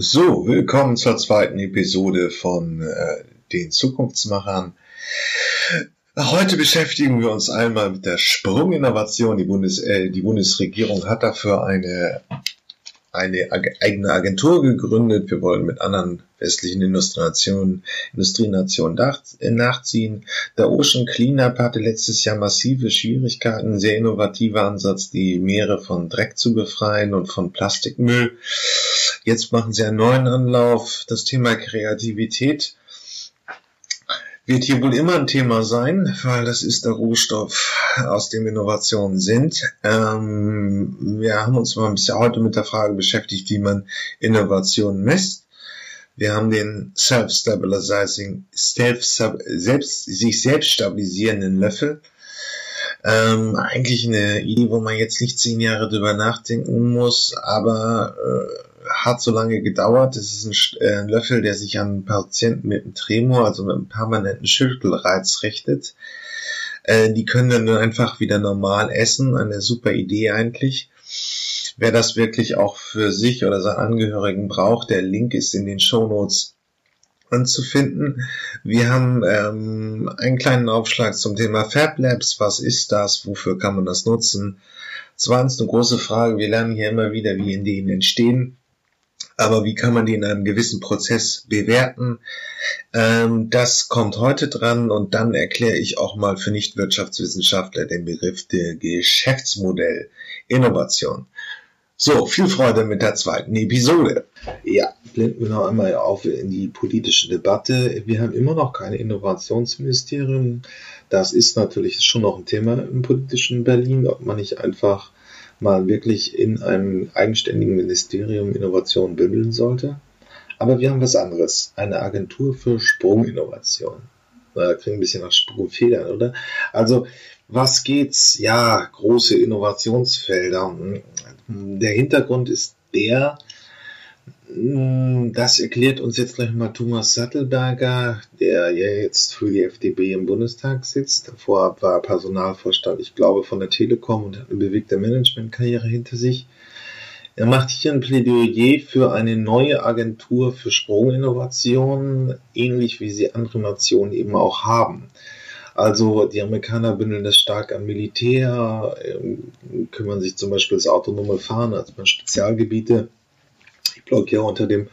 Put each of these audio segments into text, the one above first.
So, willkommen zur zweiten Episode von äh, den Zukunftsmachern. Heute beschäftigen wir uns einmal mit der Sprunginnovation. Die, Bundes, äh, die Bundesregierung hat dafür eine, eine eigene Agentur gegründet. Wir wollen mit anderen westlichen Industrienationen, Industrienationen äh, nachziehen. Der Ocean Cleanup hatte letztes Jahr massive Schwierigkeiten. Ein sehr innovativer Ansatz, die Meere von Dreck zu befreien und von Plastikmüll. Jetzt machen sie einen neuen Anlauf. Das Thema Kreativität wird hier wohl immer ein Thema sein, weil das ist der Rohstoff, aus dem Innovationen sind. Ähm, wir haben uns mal ein bisschen heute mit der Frage beschäftigt, wie man Innovationen misst. Wir haben den Self-Stabilizing, Self, selbst, sich selbst stabilisierenden Löffel. Ähm, eigentlich eine Idee, wo man jetzt nicht zehn Jahre drüber nachdenken muss, aber äh, hat so lange gedauert. Es ist ein, äh, ein Löffel, der sich an Patienten mit einem Tremor, also mit einem permanenten Schüttelreiz richtet. Äh, die können dann einfach wieder normal essen. Eine super Idee eigentlich. Wer das wirklich auch für sich oder seine Angehörigen braucht, der Link ist in den Show Notes anzufinden. Wir haben ähm, einen kleinen Aufschlag zum Thema Fab Labs. Was ist das? Wofür kann man das nutzen? Zweitens eine große Frage. Wir lernen hier immer wieder, wie Ideen entstehen aber wie kann man die in einem gewissen Prozess bewerten? Ähm, das kommt heute dran und dann erkläre ich auch mal für Nichtwirtschaftswissenschaftler den Begriff der Geschäftsmodell Innovation. So, viel Freude mit der zweiten Episode. Ja, blenden wir noch einmal auf in die politische Debatte. Wir haben immer noch kein Innovationsministerium. Das ist natürlich schon noch ein Thema im politischen Berlin, ob man nicht einfach mal wirklich in einem eigenständigen Ministerium Innovation bündeln sollte. Aber wir haben was anderes. Eine Agentur für Sprunginnovation. Da kriegen ein bisschen nach Sprungfedern, oder? Also, was geht's? Ja, große Innovationsfelder. Der Hintergrund ist der, das erklärt uns jetzt gleich mal Thomas Sattelberger, der ja jetzt für die FDP im Bundestag sitzt. Davor war er Personalvorstand, ich glaube, von der Telekom und hat eine bewegte Managementkarriere hinter sich. Er macht hier ein Plädoyer für eine neue Agentur für Sprunginnovation, ähnlich wie sie andere Nationen eben auch haben. Also die Amerikaner bündeln das stark am Militär, ähm, kümmern sich zum Beispiel das autonome Fahren als Spezialgebiete Blog ja unter dem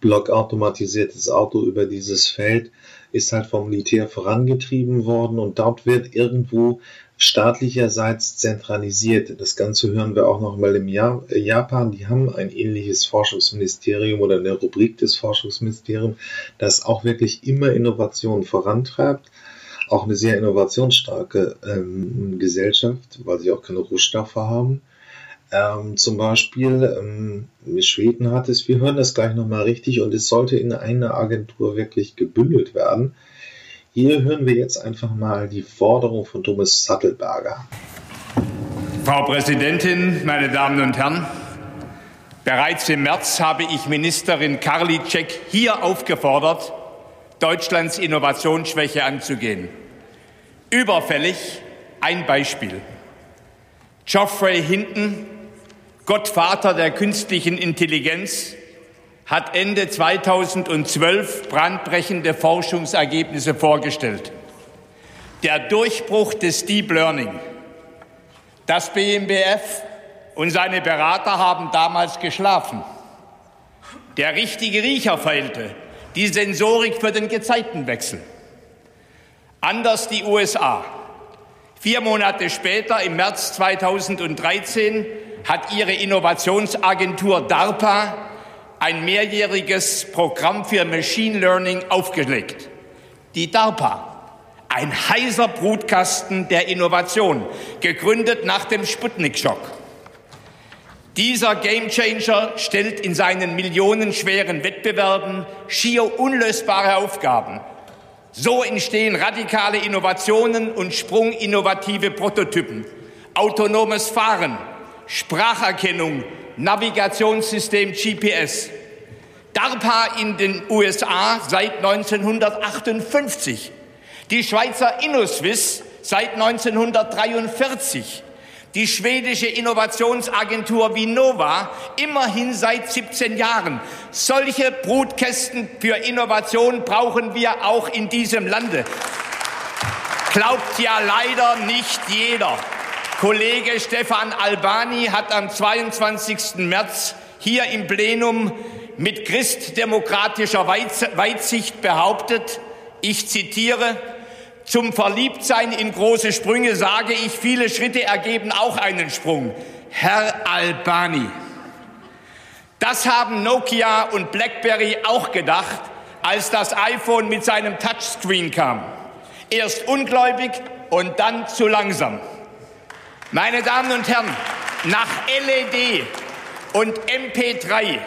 Blog automatisiertes Auto über dieses Feld ist halt vom Militär vorangetrieben worden und dort wird irgendwo staatlicherseits zentralisiert. Das Ganze hören wir auch noch mal im Japan. Die haben ein ähnliches Forschungsministerium oder eine Rubrik des Forschungsministeriums, das auch wirklich immer Innovationen vorantreibt. Auch eine sehr innovationsstarke ähm, Gesellschaft, weil sie auch keine Rohstoffe haben. Ähm, zum Beispiel ähm, Schweden hat es, wir hören das gleich nochmal richtig und es sollte in einer Agentur wirklich gebündelt werden. Hier hören wir jetzt einfach mal die Forderung von Thomas Sattelberger. Frau Präsidentin, meine Damen und Herren, bereits im März habe ich Ministerin Karliczek hier aufgefordert, Deutschlands Innovationsschwäche anzugehen. Überfällig ein Beispiel. Geoffrey Hinton Gottvater der künstlichen Intelligenz, hat Ende 2012 brandbrechende Forschungsergebnisse vorgestellt. Der Durchbruch des Deep Learning. Das BMBF und seine Berater haben damals geschlafen. Der richtige Riecher fehlte, die Sensorik für den Gezeitenwechsel. Anders die USA. Vier Monate später, im März 2013, hat ihre Innovationsagentur DARPA ein mehrjähriges Programm für Machine Learning aufgelegt. Die DARPA, ein heißer Brutkasten der Innovation, gegründet nach dem Sputnik-Schock. Dieser Gamechanger stellt in seinen millionenschweren Wettbewerben schier unlösbare Aufgaben. So entstehen radikale Innovationen und sprunginnovative Prototypen. Autonomes Fahren, Spracherkennung, Navigationssystem GPS. DARPA in den USA seit 1958. Die Schweizer InnoSwiss seit 1943. die schwedische Innovationsagentur Vinnova, immerhin seit 17 Jahren. Solche Brutkästen für Innovation brauchen wir auch in diesem Lande. Glaubt ja leider nicht jeder. Kollege Stefan Albani hat am 22. März hier im Plenum mit christdemokratischer Weitsicht behauptet, ich zitiere, zum Verliebtsein in große Sprünge sage ich, viele Schritte ergeben auch einen Sprung. Herr Albani. Das haben Nokia und BlackBerry auch gedacht, als das iPhone mit seinem Touchscreen kam. Erst ungläubig und dann zu langsam. Meine Damen und Herren, nach LED und MP3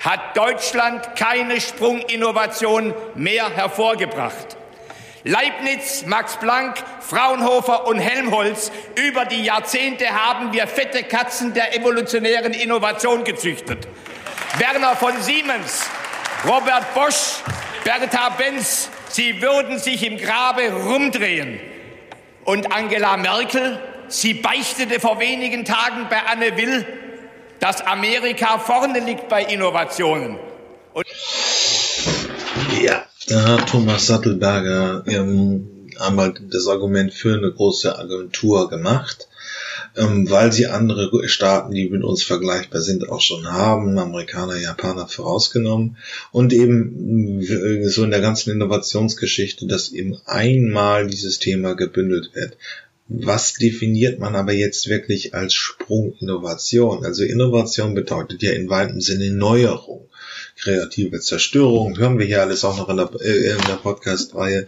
hat Deutschland keine Sprunginnovation mehr hervorgebracht. Leibniz, Max Planck, Fraunhofer und Helmholtz, über die Jahrzehnte haben wir fette Katzen der evolutionären Innovation gezüchtet. Werner von Siemens, Robert Bosch, Bertha Benz, sie würden sich im Grabe rumdrehen. Und Angela Merkel, sie beichtete vor wenigen Tagen bei Anne Will, dass Amerika vorne liegt bei Innovationen. Und ja, da hat Thomas Sattelberger ähm, einmal das Argument für eine große Agentur gemacht, ähm, weil sie andere Staaten, die mit uns vergleichbar sind, auch schon haben, Amerikaner, Japaner vorausgenommen und eben äh, so in der ganzen Innovationsgeschichte, dass eben einmal dieses Thema gebündelt wird. Was definiert man aber jetzt wirklich als Sprunginnovation? Also Innovation bedeutet ja in weitem Sinne Neuerung kreative Zerstörung, hören wir hier alles auch noch in der, äh, der Podcast-Reihe,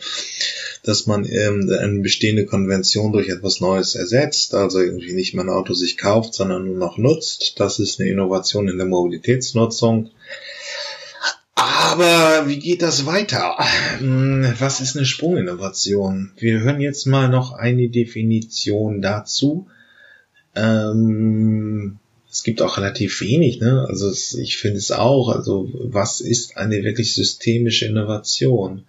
dass man ähm, eine bestehende Konvention durch etwas Neues ersetzt, also irgendwie nicht mehr ein Auto sich kauft, sondern nur noch nutzt. Das ist eine Innovation in der Mobilitätsnutzung. Aber wie geht das weiter? Hm, was ist eine Sprunginnovation? Wir hören jetzt mal noch eine Definition dazu. Ähm, es gibt auch relativ wenig, ne? Also es, ich finde es auch. Also was ist eine wirklich systemische Innovation?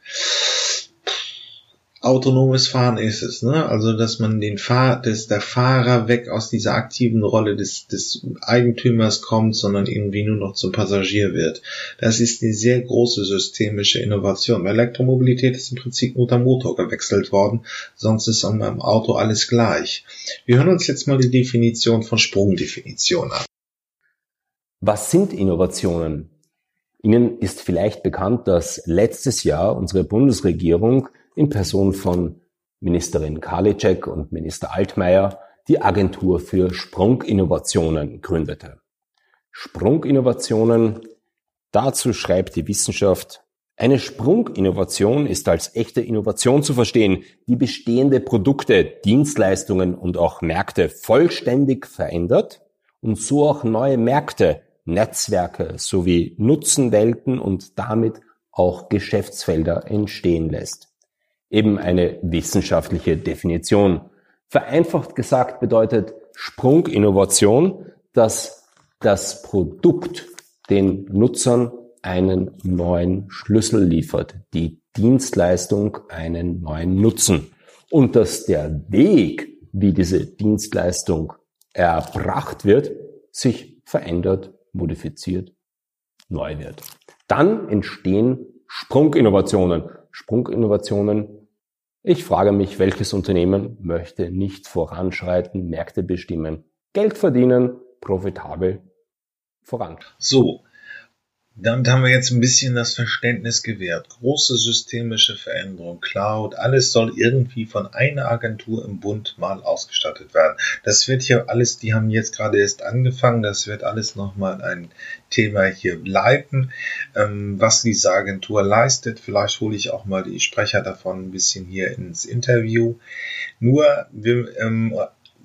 Autonomes Fahren ist es, ne? Also dass man den Fahr dass der Fahrer weg aus dieser aktiven Rolle des, des Eigentümers kommt, sondern irgendwie nur noch zum Passagier wird. Das ist eine sehr große systemische Innovation. Elektromobilität ist im Prinzip nur der Motor gewechselt worden, sonst ist am Auto alles gleich. Wir hören uns jetzt mal die Definition von Sprungdefinition an. Was sind Innovationen? Ihnen ist vielleicht bekannt, dass letztes Jahr unsere Bundesregierung in Person von Ministerin Karliczek und Minister Altmaier die Agentur für Sprunginnovationen gründete. Sprunginnovationen, dazu schreibt die Wissenschaft, eine Sprunginnovation ist als echte Innovation zu verstehen, die bestehende Produkte, Dienstleistungen und auch Märkte vollständig verändert und so auch neue Märkte, Netzwerke sowie Nutzenwelten und damit auch Geschäftsfelder entstehen lässt eben eine wissenschaftliche Definition. Vereinfacht gesagt bedeutet Sprunginnovation, dass das Produkt den Nutzern einen neuen Schlüssel liefert, die Dienstleistung einen neuen Nutzen und dass der Weg, wie diese Dienstleistung erbracht wird, sich verändert, modifiziert, neu wird. Dann entstehen Sprunginnovationen. Sprunginnovationen ich frage mich, welches Unternehmen möchte nicht voranschreiten, Märkte bestimmen, Geld verdienen, profitabel voran. So, damit haben wir jetzt ein bisschen das Verständnis gewährt. Große systemische Veränderung, Cloud, alles soll irgendwie von einer Agentur im Bund mal ausgestattet werden. Das wird hier alles, die haben jetzt gerade erst angefangen, das wird alles nochmal ein Thema hier bleiben. Ähm, was diese Agentur leistet, vielleicht hole ich auch mal die Sprecher davon ein bisschen hier ins Interview. Nur, wir, ähm,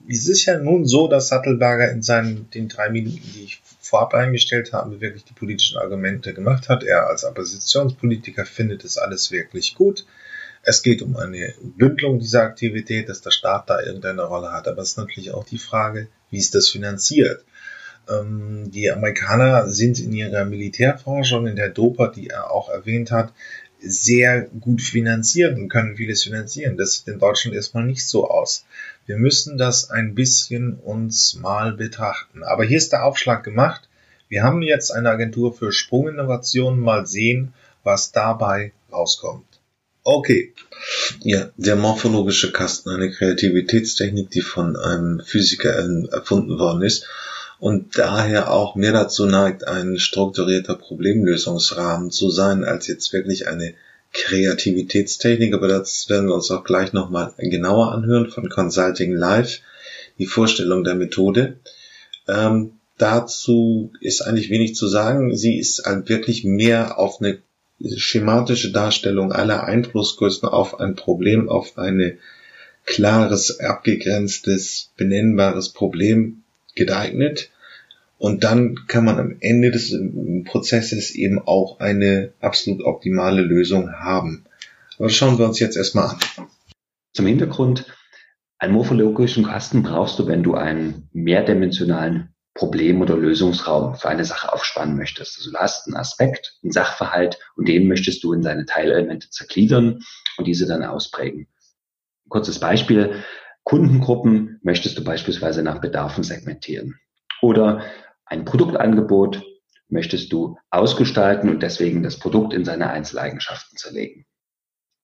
es ist ja nun so, dass Sattelberger in seinen den drei Minuten, die ich vorab eingestellt habe, wirklich die politischen Argumente gemacht hat. Er als Oppositionspolitiker findet es alles wirklich gut. Es geht um eine Bündelung dieser Aktivität, dass der Staat da irgendeine Rolle hat. Aber es ist natürlich auch die Frage, wie ist das finanziert? Ähm, die Amerikaner sind in ihrer Militärforschung, in der DOPA, die er auch erwähnt hat, sehr gut finanzieren und können vieles finanzieren. Das sieht in Deutschland erstmal nicht so aus. Wir müssen das ein bisschen uns mal betrachten. Aber hier ist der Aufschlag gemacht. Wir haben jetzt eine Agentur für Sprunginnovationen. Mal sehen, was dabei rauskommt. Okay. Ja, der morphologische Kasten, eine Kreativitätstechnik, die von einem Physiker erfunden worden ist und daher auch mehr dazu neigt, ein strukturierter Problemlösungsrahmen zu sein, als jetzt wirklich eine Kreativitätstechnik, aber das werden wir uns auch gleich nochmal genauer anhören von Consulting Live, die Vorstellung der Methode. Ähm, dazu ist eigentlich wenig zu sagen. Sie ist wirklich mehr auf eine schematische Darstellung aller Einflussgrößen auf ein Problem, auf ein klares, abgegrenztes, benennbares Problem geeignet. Und dann kann man am Ende des Prozesses eben auch eine absolut optimale Lösung haben. Aber das schauen wir uns jetzt erstmal an. Zum Hintergrund, einen morphologischen Kasten brauchst du, wenn du einen mehrdimensionalen Problem- oder Lösungsraum für eine Sache aufspannen möchtest. Also du hast einen Aspekt, einen Sachverhalt und den möchtest du in seine Teilelemente zergliedern und diese dann ausprägen. Kurzes Beispiel. Kundengruppen möchtest du beispielsweise nach Bedarfen segmentieren. Oder ein Produktangebot möchtest du ausgestalten und deswegen das Produkt in seine Einzeleigenschaften zerlegen.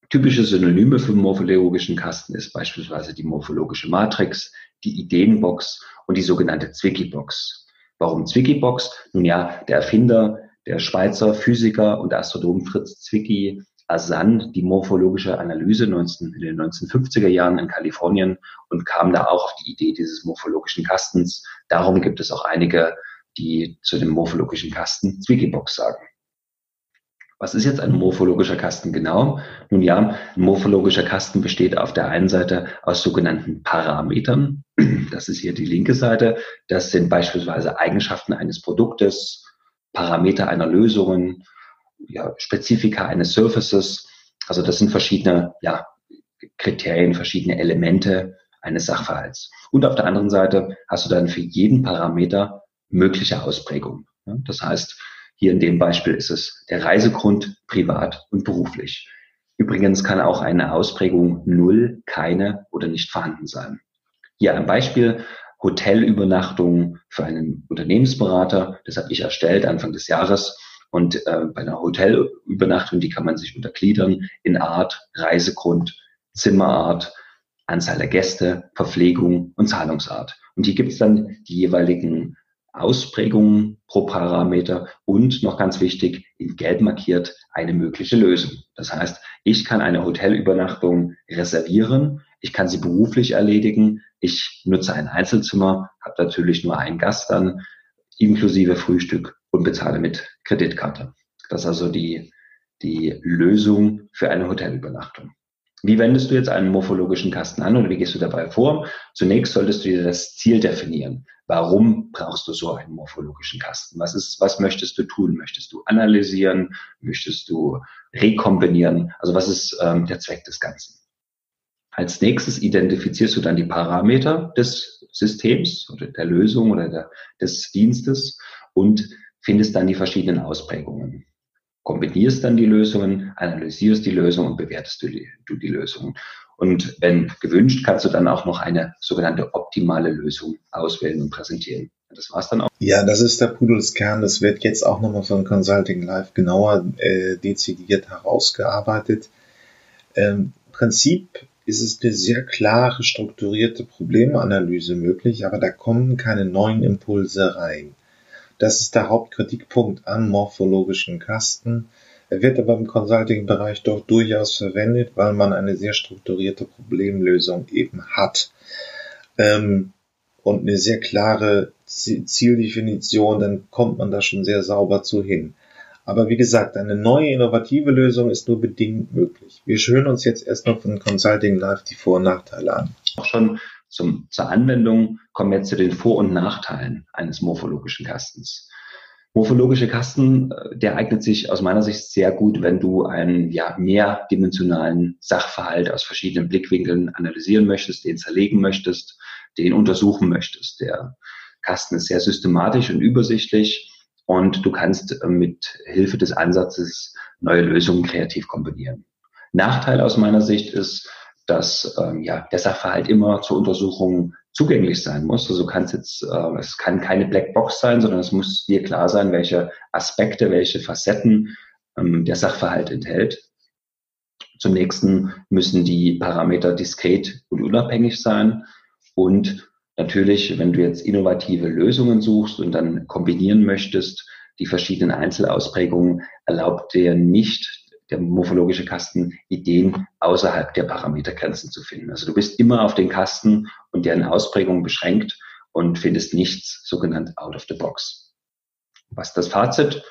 Typische Synonyme für morphologischen Kasten ist beispielsweise die morphologische Matrix, die Ideenbox und die sogenannte Zwicky-Box. Warum Zwicky-Box? Nun ja, der Erfinder, der Schweizer Physiker und Astronom Fritz Zwicky ersann die morphologische Analyse 19, in den 1950er Jahren in Kalifornien und kam da auch auf die Idee dieses morphologischen Kastens. Darum gibt es auch einige die zu dem morphologischen Kasten Zwicky-Box sagen. Was ist jetzt ein morphologischer Kasten genau? Nun ja, ein morphologischer Kasten besteht auf der einen Seite aus sogenannten Parametern. Das ist hier die linke Seite. Das sind beispielsweise Eigenschaften eines Produktes, Parameter einer Lösung, ja, Spezifika eines Surfaces. Also das sind verschiedene ja, Kriterien, verschiedene Elemente eines Sachverhalts. Und auf der anderen Seite hast du dann für jeden Parameter mögliche Ausprägung. Das heißt, hier in dem Beispiel ist es der Reisegrund privat und beruflich. Übrigens kann auch eine Ausprägung null, keine oder nicht vorhanden sein. Hier ein Beispiel. Hotelübernachtung für einen Unternehmensberater. Das habe ich erstellt Anfang des Jahres. Und äh, bei einer Hotelübernachtung, die kann man sich untergliedern in Art, Reisegrund, Zimmerart, Anzahl der Gäste, Verpflegung und Zahlungsart. Und hier gibt es dann die jeweiligen Ausprägungen pro Parameter und noch ganz wichtig, in gelb markiert eine mögliche Lösung. Das heißt, ich kann eine Hotelübernachtung reservieren, ich kann sie beruflich erledigen, ich nutze ein Einzelzimmer, habe natürlich nur einen Gast dann, inklusive Frühstück und bezahle mit Kreditkarte. Das ist also die, die Lösung für eine Hotelübernachtung. Wie wendest du jetzt einen morphologischen Kasten an oder wie gehst du dabei vor? Zunächst solltest du dir das Ziel definieren. Warum brauchst du so einen morphologischen Kasten? Was ist, was möchtest du tun? Möchtest du analysieren? Möchtest du rekombinieren? Also was ist ähm, der Zweck des Ganzen? Als nächstes identifizierst du dann die Parameter des Systems oder der Lösung oder der, des Dienstes und findest dann die verschiedenen Ausprägungen kombinierst dann die Lösungen, analysierst die Lösung und bewertest du die, du die Lösung. Und wenn gewünscht, kannst du dann auch noch eine sogenannte optimale Lösung auswählen und präsentieren. Das war's dann auch. Ja, das ist der Pudelskern. Das wird jetzt auch nochmal von Consulting Live genauer äh, dezidiert herausgearbeitet. Ähm, Prinzip ist es eine sehr klare, strukturierte Problemanalyse möglich, aber da kommen keine neuen Impulse rein. Das ist der Hauptkritikpunkt am morphologischen Kasten. Er wird aber im Consulting-Bereich doch durchaus verwendet, weil man eine sehr strukturierte Problemlösung eben hat. Ähm, und eine sehr klare Zieldefinition, dann kommt man da schon sehr sauber zu hin. Aber wie gesagt, eine neue innovative Lösung ist nur bedingt möglich. Wir hören uns jetzt erstmal von Consulting Live die Vor- und Nachteile an. Auch schon zum, zur Anwendung kommen wir jetzt zu den Vor- und Nachteilen eines morphologischen Kastens. Morphologische Kasten, äh, der eignet sich aus meiner Sicht sehr gut, wenn du einen ja, mehrdimensionalen Sachverhalt aus verschiedenen Blickwinkeln analysieren möchtest, den zerlegen möchtest, den untersuchen möchtest. Der Kasten ist sehr systematisch und übersichtlich und du kannst äh, mit Hilfe des Ansatzes neue Lösungen kreativ kombinieren. Nachteil aus meiner Sicht ist, dass ähm, ja, der Sachverhalt immer zur Untersuchung zugänglich sein muss. Also kann es jetzt, äh, es kann keine Blackbox sein, sondern es muss dir klar sein, welche Aspekte, welche Facetten ähm, der Sachverhalt enthält. Zum nächsten müssen die Parameter diskret und unabhängig sein. Und natürlich, wenn du jetzt innovative Lösungen suchst und dann kombinieren möchtest, die verschiedenen Einzelausprägungen erlaubt dir nicht der morphologische Kasten Ideen außerhalb der Parametergrenzen zu finden. Also du bist immer auf den Kasten und deren Ausprägung beschränkt und findest nichts sogenannt out of the box. Was das Fazit?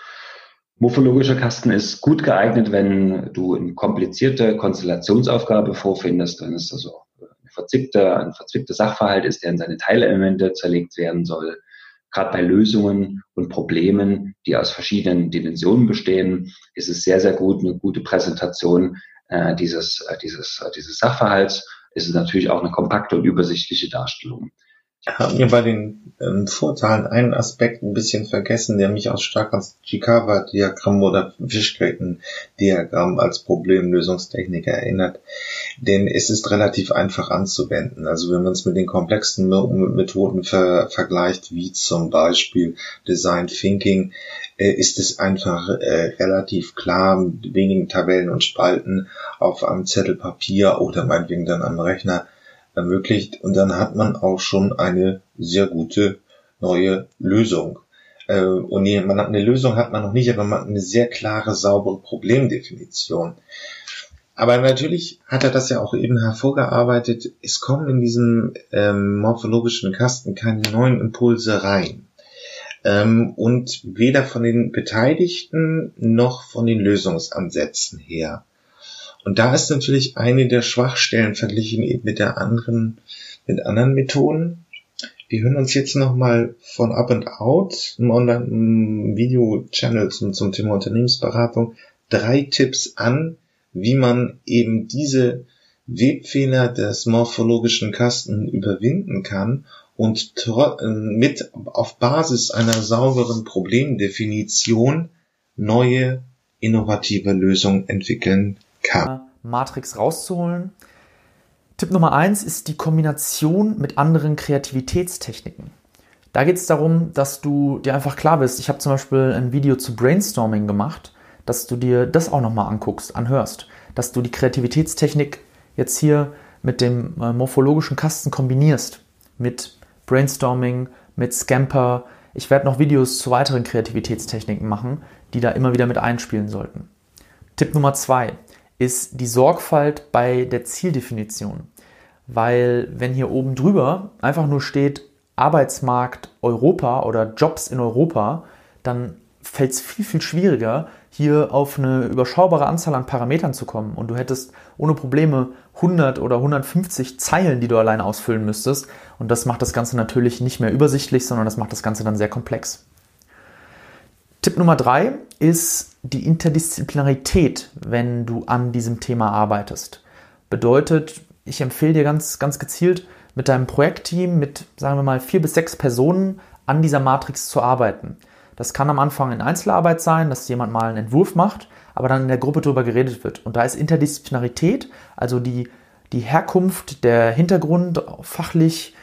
Morphologischer Kasten ist gut geeignet, wenn du eine komplizierte Konstellationsaufgabe vorfindest, wenn es also ein verzwickter, ein verzwickter Sachverhalt ist, der in seine Teilelemente zerlegt werden soll gerade bei Lösungen und Problemen, die aus verschiedenen Dimensionen bestehen, ist es sehr, sehr gut, eine gute Präsentation äh, dieses, äh, dieses, äh, dieses Sachverhalts. Ist es natürlich auch eine kompakte und übersichtliche Darstellung haben wir bei den ähm, Vorteilen einen Aspekt ein bisschen vergessen, der mich auch stark ans Chikawa-Diagramm oder Fischgräten-Diagramm als Problemlösungstechnik erinnert. Denn es ist relativ einfach anzuwenden. Also wenn man es mit den komplexen Methoden ver vergleicht, wie zum Beispiel Design Thinking, äh, ist es einfach äh, relativ klar mit wenigen Tabellen und Spalten auf einem Zettel Papier oder meinetwegen dann am Rechner ermöglicht und dann hat man auch schon eine sehr gute neue Lösung. Äh, und man hat eine Lösung hat man noch nicht, aber man hat eine sehr klare, saubere Problemdefinition. Aber natürlich hat er das ja auch eben hervorgearbeitet. Es kommen in diesem ähm, morphologischen Kasten keine neuen Impulse rein. Ähm, und weder von den Beteiligten noch von den Lösungsansätzen her. Und da ist natürlich eine der Schwachstellen verglichen eben mit der anderen, mit anderen Methoden. Wir hören uns jetzt nochmal von Up and Out, einem Online-Video-Channel zum, zum Thema Unternehmensberatung, drei Tipps an, wie man eben diese Webfehler des morphologischen Kasten überwinden kann und mit auf Basis einer sauberen Problemdefinition neue innovative Lösungen entwickeln kann. Matrix rauszuholen. Tipp Nummer eins ist die Kombination mit anderen Kreativitätstechniken. Da geht es darum, dass du dir einfach klar bist. Ich habe zum Beispiel ein Video zu Brainstorming gemacht, dass du dir das auch nochmal anguckst, anhörst. Dass du die Kreativitätstechnik jetzt hier mit dem äh, morphologischen Kasten kombinierst. Mit Brainstorming, mit Scamper. Ich werde noch Videos zu weiteren Kreativitätstechniken machen, die da immer wieder mit einspielen sollten. Tipp Nummer zwei ist die Sorgfalt bei der Zieldefinition. Weil wenn hier oben drüber einfach nur steht Arbeitsmarkt Europa oder Jobs in Europa, dann fällt es viel, viel schwieriger, hier auf eine überschaubare Anzahl an Parametern zu kommen. Und du hättest ohne Probleme 100 oder 150 Zeilen, die du alleine ausfüllen müsstest. Und das macht das Ganze natürlich nicht mehr übersichtlich, sondern das macht das Ganze dann sehr komplex. Tipp Nummer drei ist die Interdisziplinarität, wenn du an diesem Thema arbeitest. Bedeutet, ich empfehle dir ganz, ganz gezielt, mit deinem Projektteam, mit, sagen wir mal, vier bis sechs Personen an dieser Matrix zu arbeiten. Das kann am Anfang in Einzelarbeit sein, dass jemand mal einen Entwurf macht, aber dann in der Gruppe darüber geredet wird. Und da ist Interdisziplinarität, also die, die Herkunft, der Hintergrund fachlich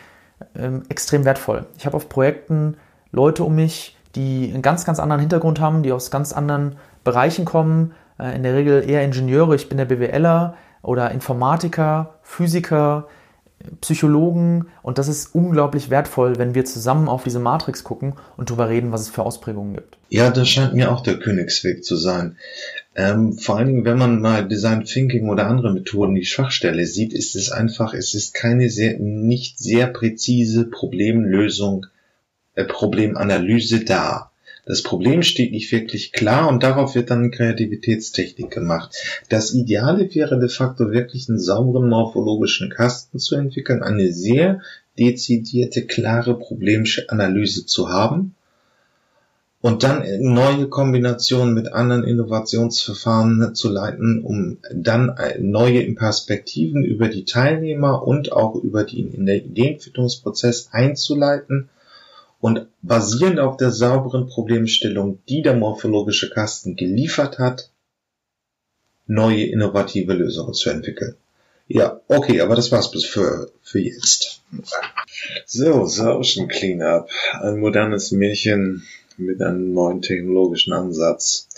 ähm, extrem wertvoll. Ich habe auf Projekten Leute um mich, die einen ganz, ganz anderen Hintergrund haben, die aus ganz anderen Bereichen kommen. Äh, in der Regel eher Ingenieure, ich bin der BWLer oder Informatiker, Physiker, Psychologen und das ist unglaublich wertvoll, wenn wir zusammen auf diese Matrix gucken und darüber reden, was es für Ausprägungen gibt. Ja, das scheint mir auch der Königsweg zu sein. Ähm, vor allen Dingen, wenn man mal Design Thinking oder andere Methoden die Schwachstelle sieht, ist es einfach, es ist keine sehr, nicht sehr präzise Problemlösung äh, Problemanalyse dar. Das Problem steht nicht wirklich klar und darauf wird dann Kreativitätstechnik gemacht. Das Ideale wäre de facto wirklich einen sauberen morphologischen Kasten zu entwickeln, eine sehr dezidierte, klare Problemanalyse zu haben und dann neue Kombinationen mit anderen Innovationsverfahren zu leiten, um dann neue Perspektiven über die Teilnehmer und auch über den Ideenfindungsprozess einzuleiten und basierend auf der sauberen Problemstellung, die der morphologische Kasten geliefert hat, neue innovative Lösungen zu entwickeln. Ja, okay, aber das war's bis für, für jetzt. So, Ocean Cleanup. Ein modernes Märchen mit einem neuen technologischen Ansatz.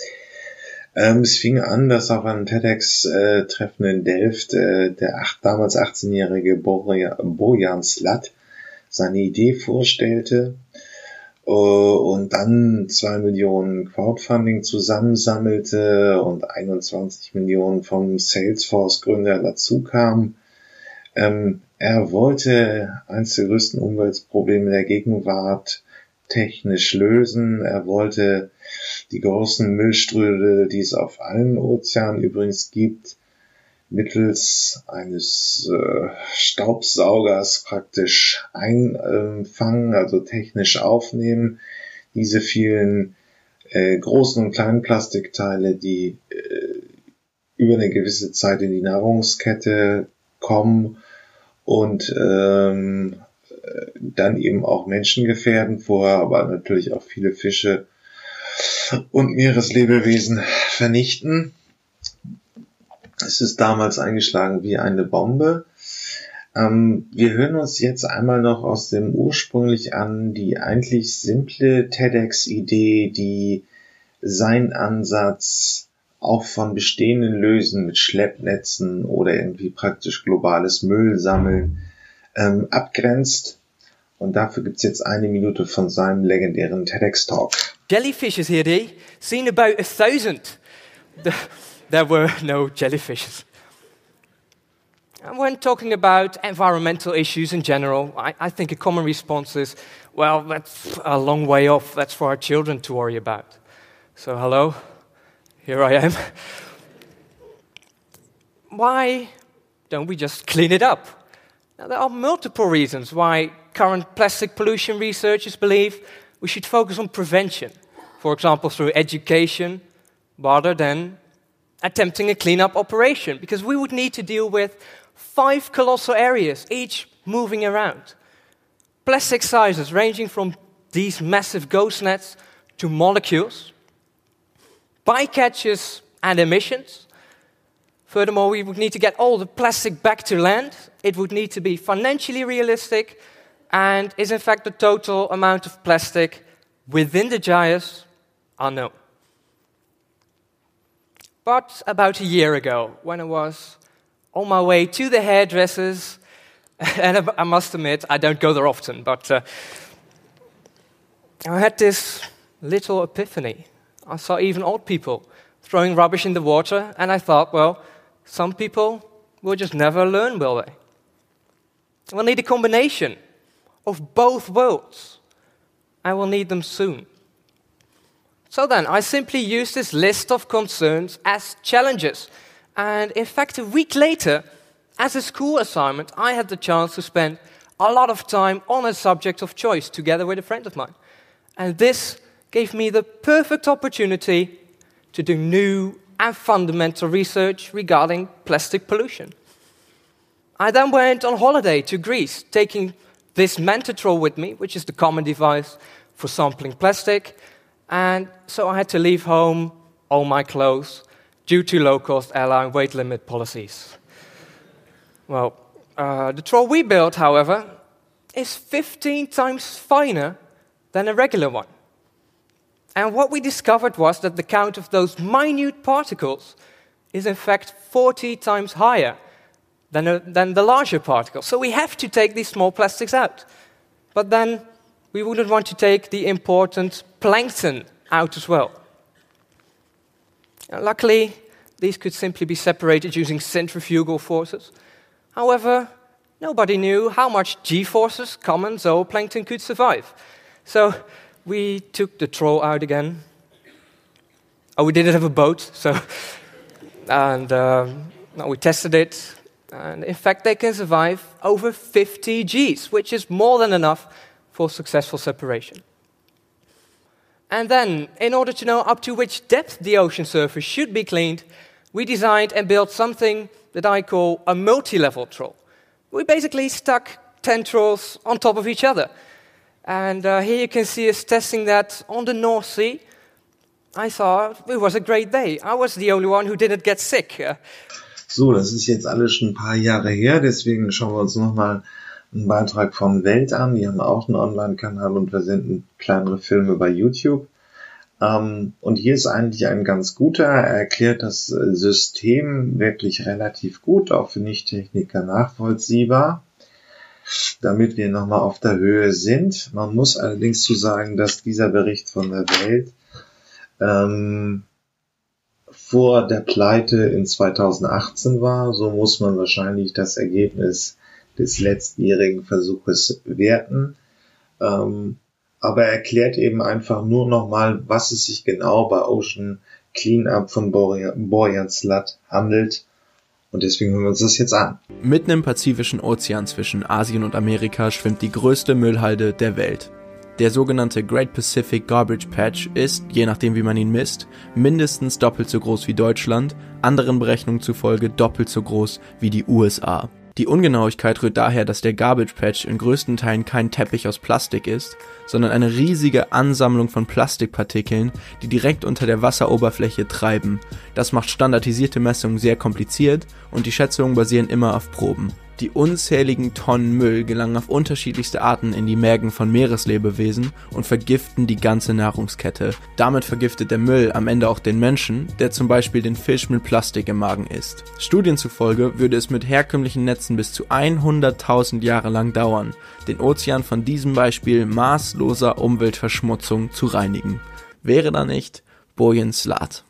Ähm, es fing an, dass auf einem TEDx-Treffen in Delft äh, der acht, damals 18-jährige Bojan Slat seine Idee vorstellte äh, und dann zwei Millionen Crowdfunding zusammensammelte und 21 Millionen vom Salesforce-Gründer dazu kam. Ähm, er wollte eines der größten Umweltprobleme der Gegenwart technisch lösen. Er wollte die großen Müllströde, die es auf allen Ozeanen übrigens gibt, mittels eines äh, Staubsaugers praktisch einfangen, also technisch aufnehmen. Diese vielen äh, großen und kleinen Plastikteile, die äh, über eine gewisse Zeit in die Nahrungskette kommen und ähm, dann eben auch Menschen gefährden, vorher aber natürlich auch viele Fische und Meereslebewesen vernichten. Es ist damals eingeschlagen wie eine Bombe. Ähm, wir hören uns jetzt einmal noch aus dem ursprünglich an die eigentlich simple TEDx-Idee, die sein Ansatz auch von bestehenden Lösen mit Schleppnetzen oder irgendwie praktisch globales Müll sammeln ähm, abgrenzt. Und dafür gibt's jetzt eine Minute von seinem legendären TEDx-Talk. Jellyfishes here, they seen about a thousand. there were no jellyfishes. And when talking about environmental issues in general, I, I think a common response is, well, that's a long way off. That's for our children to worry about. So, hello, here I am. Why don't we just clean it up? Now, there are multiple reasons why current plastic pollution researchers believe we should focus on prevention, for example, through education, rather than attempting a cleanup operation, because we would need to deal with five colossal areas, each moving around. Plastic sizes ranging from these massive ghost nets to molecules, bycatches and emissions. Furthermore, we would need to get all the plastic back to land. It would need to be financially realistic and is in fact the total amount of plastic within the gyres unknown. But about a year ago, when I was on my way to the hairdressers, and I must admit, I don't go there often, but uh, I had this little epiphany. I saw even old people throwing rubbish in the water, and I thought, well, some people will just never learn, will they? We'll need a combination of both worlds. I will need them soon. So then, I simply used this list of concerns as challenges. And in fact, a week later, as a school assignment, I had the chance to spend a lot of time on a subject of choice together with a friend of mine. And this gave me the perfect opportunity to do new and fundamental research regarding plastic pollution. I then went on holiday to Greece, taking this Mantitrol with me, which is the common device for sampling plastic, and so I had to leave home all my clothes due to low cost airline weight limit policies. Well, uh, the troll we built, however, is 15 times finer than a regular one. And what we discovered was that the count of those minute particles is in fact 40 times higher than, a, than the larger particles. So we have to take these small plastics out. But then we wouldn't want to take the important plankton out as well. luckily, these could simply be separated using centrifugal forces. However, nobody knew how much g forces common zooplankton could survive. So we took the troll out again. Oh, we didn't have a boat, so. And um, we tested it. And in fact, they can survive over 50 Gs, which is more than enough for successful separation. And then, in order to know up to which depth the ocean surface should be cleaned, we designed and built something that I call a multi level troll. We basically stuck 10 trolls on top of each other. And uh, here you can see us testing that on the North Sea. I thought it was a great day. I was the only one who didn't get sick. So, das ist jetzt alles schon ein paar Jahre her, deswegen schauen wir uns nochmal einen Beitrag von Welt an. Die haben auch einen Online-Kanal und versenden kleinere Filme bei YouTube. Ähm, und hier ist eigentlich ein ganz guter. Er erklärt das System wirklich relativ gut, auch für Nicht-Techniker nachvollziehbar, damit wir nochmal auf der Höhe sind. Man muss allerdings zu sagen, dass dieser Bericht von der Welt ähm, vor der Pleite in 2018 war. So muss man wahrscheinlich das Ergebnis des letztjährigen Versuches werten. Ähm, aber er erklärt eben einfach nur nochmal, was es sich genau bei Ocean Cleanup von Borjan Slat handelt. Und deswegen hören wir uns das jetzt an. Mitten im Pazifischen Ozean zwischen Asien und Amerika schwimmt die größte Müllhalde der Welt. Der sogenannte Great Pacific Garbage Patch ist, je nachdem wie man ihn misst, mindestens doppelt so groß wie Deutschland, anderen Berechnungen zufolge doppelt so groß wie die USA. Die Ungenauigkeit rührt daher, dass der Garbage Patch in größten Teilen kein Teppich aus Plastik ist, sondern eine riesige Ansammlung von Plastikpartikeln, die direkt unter der Wasseroberfläche treiben. Das macht standardisierte Messungen sehr kompliziert und die Schätzungen basieren immer auf Proben. Die unzähligen Tonnen Müll gelangen auf unterschiedlichste Arten in die Mägen von Meereslebewesen und vergiften die ganze Nahrungskette. Damit vergiftet der Müll am Ende auch den Menschen, der zum Beispiel den Fisch mit Plastik im Magen isst. Studien zufolge würde es mit herkömmlichen Netzen bis zu 100.000 Jahre lang dauern, den Ozean von diesem Beispiel maßloser Umweltverschmutzung zu reinigen. Wäre da nicht Bojen Slat.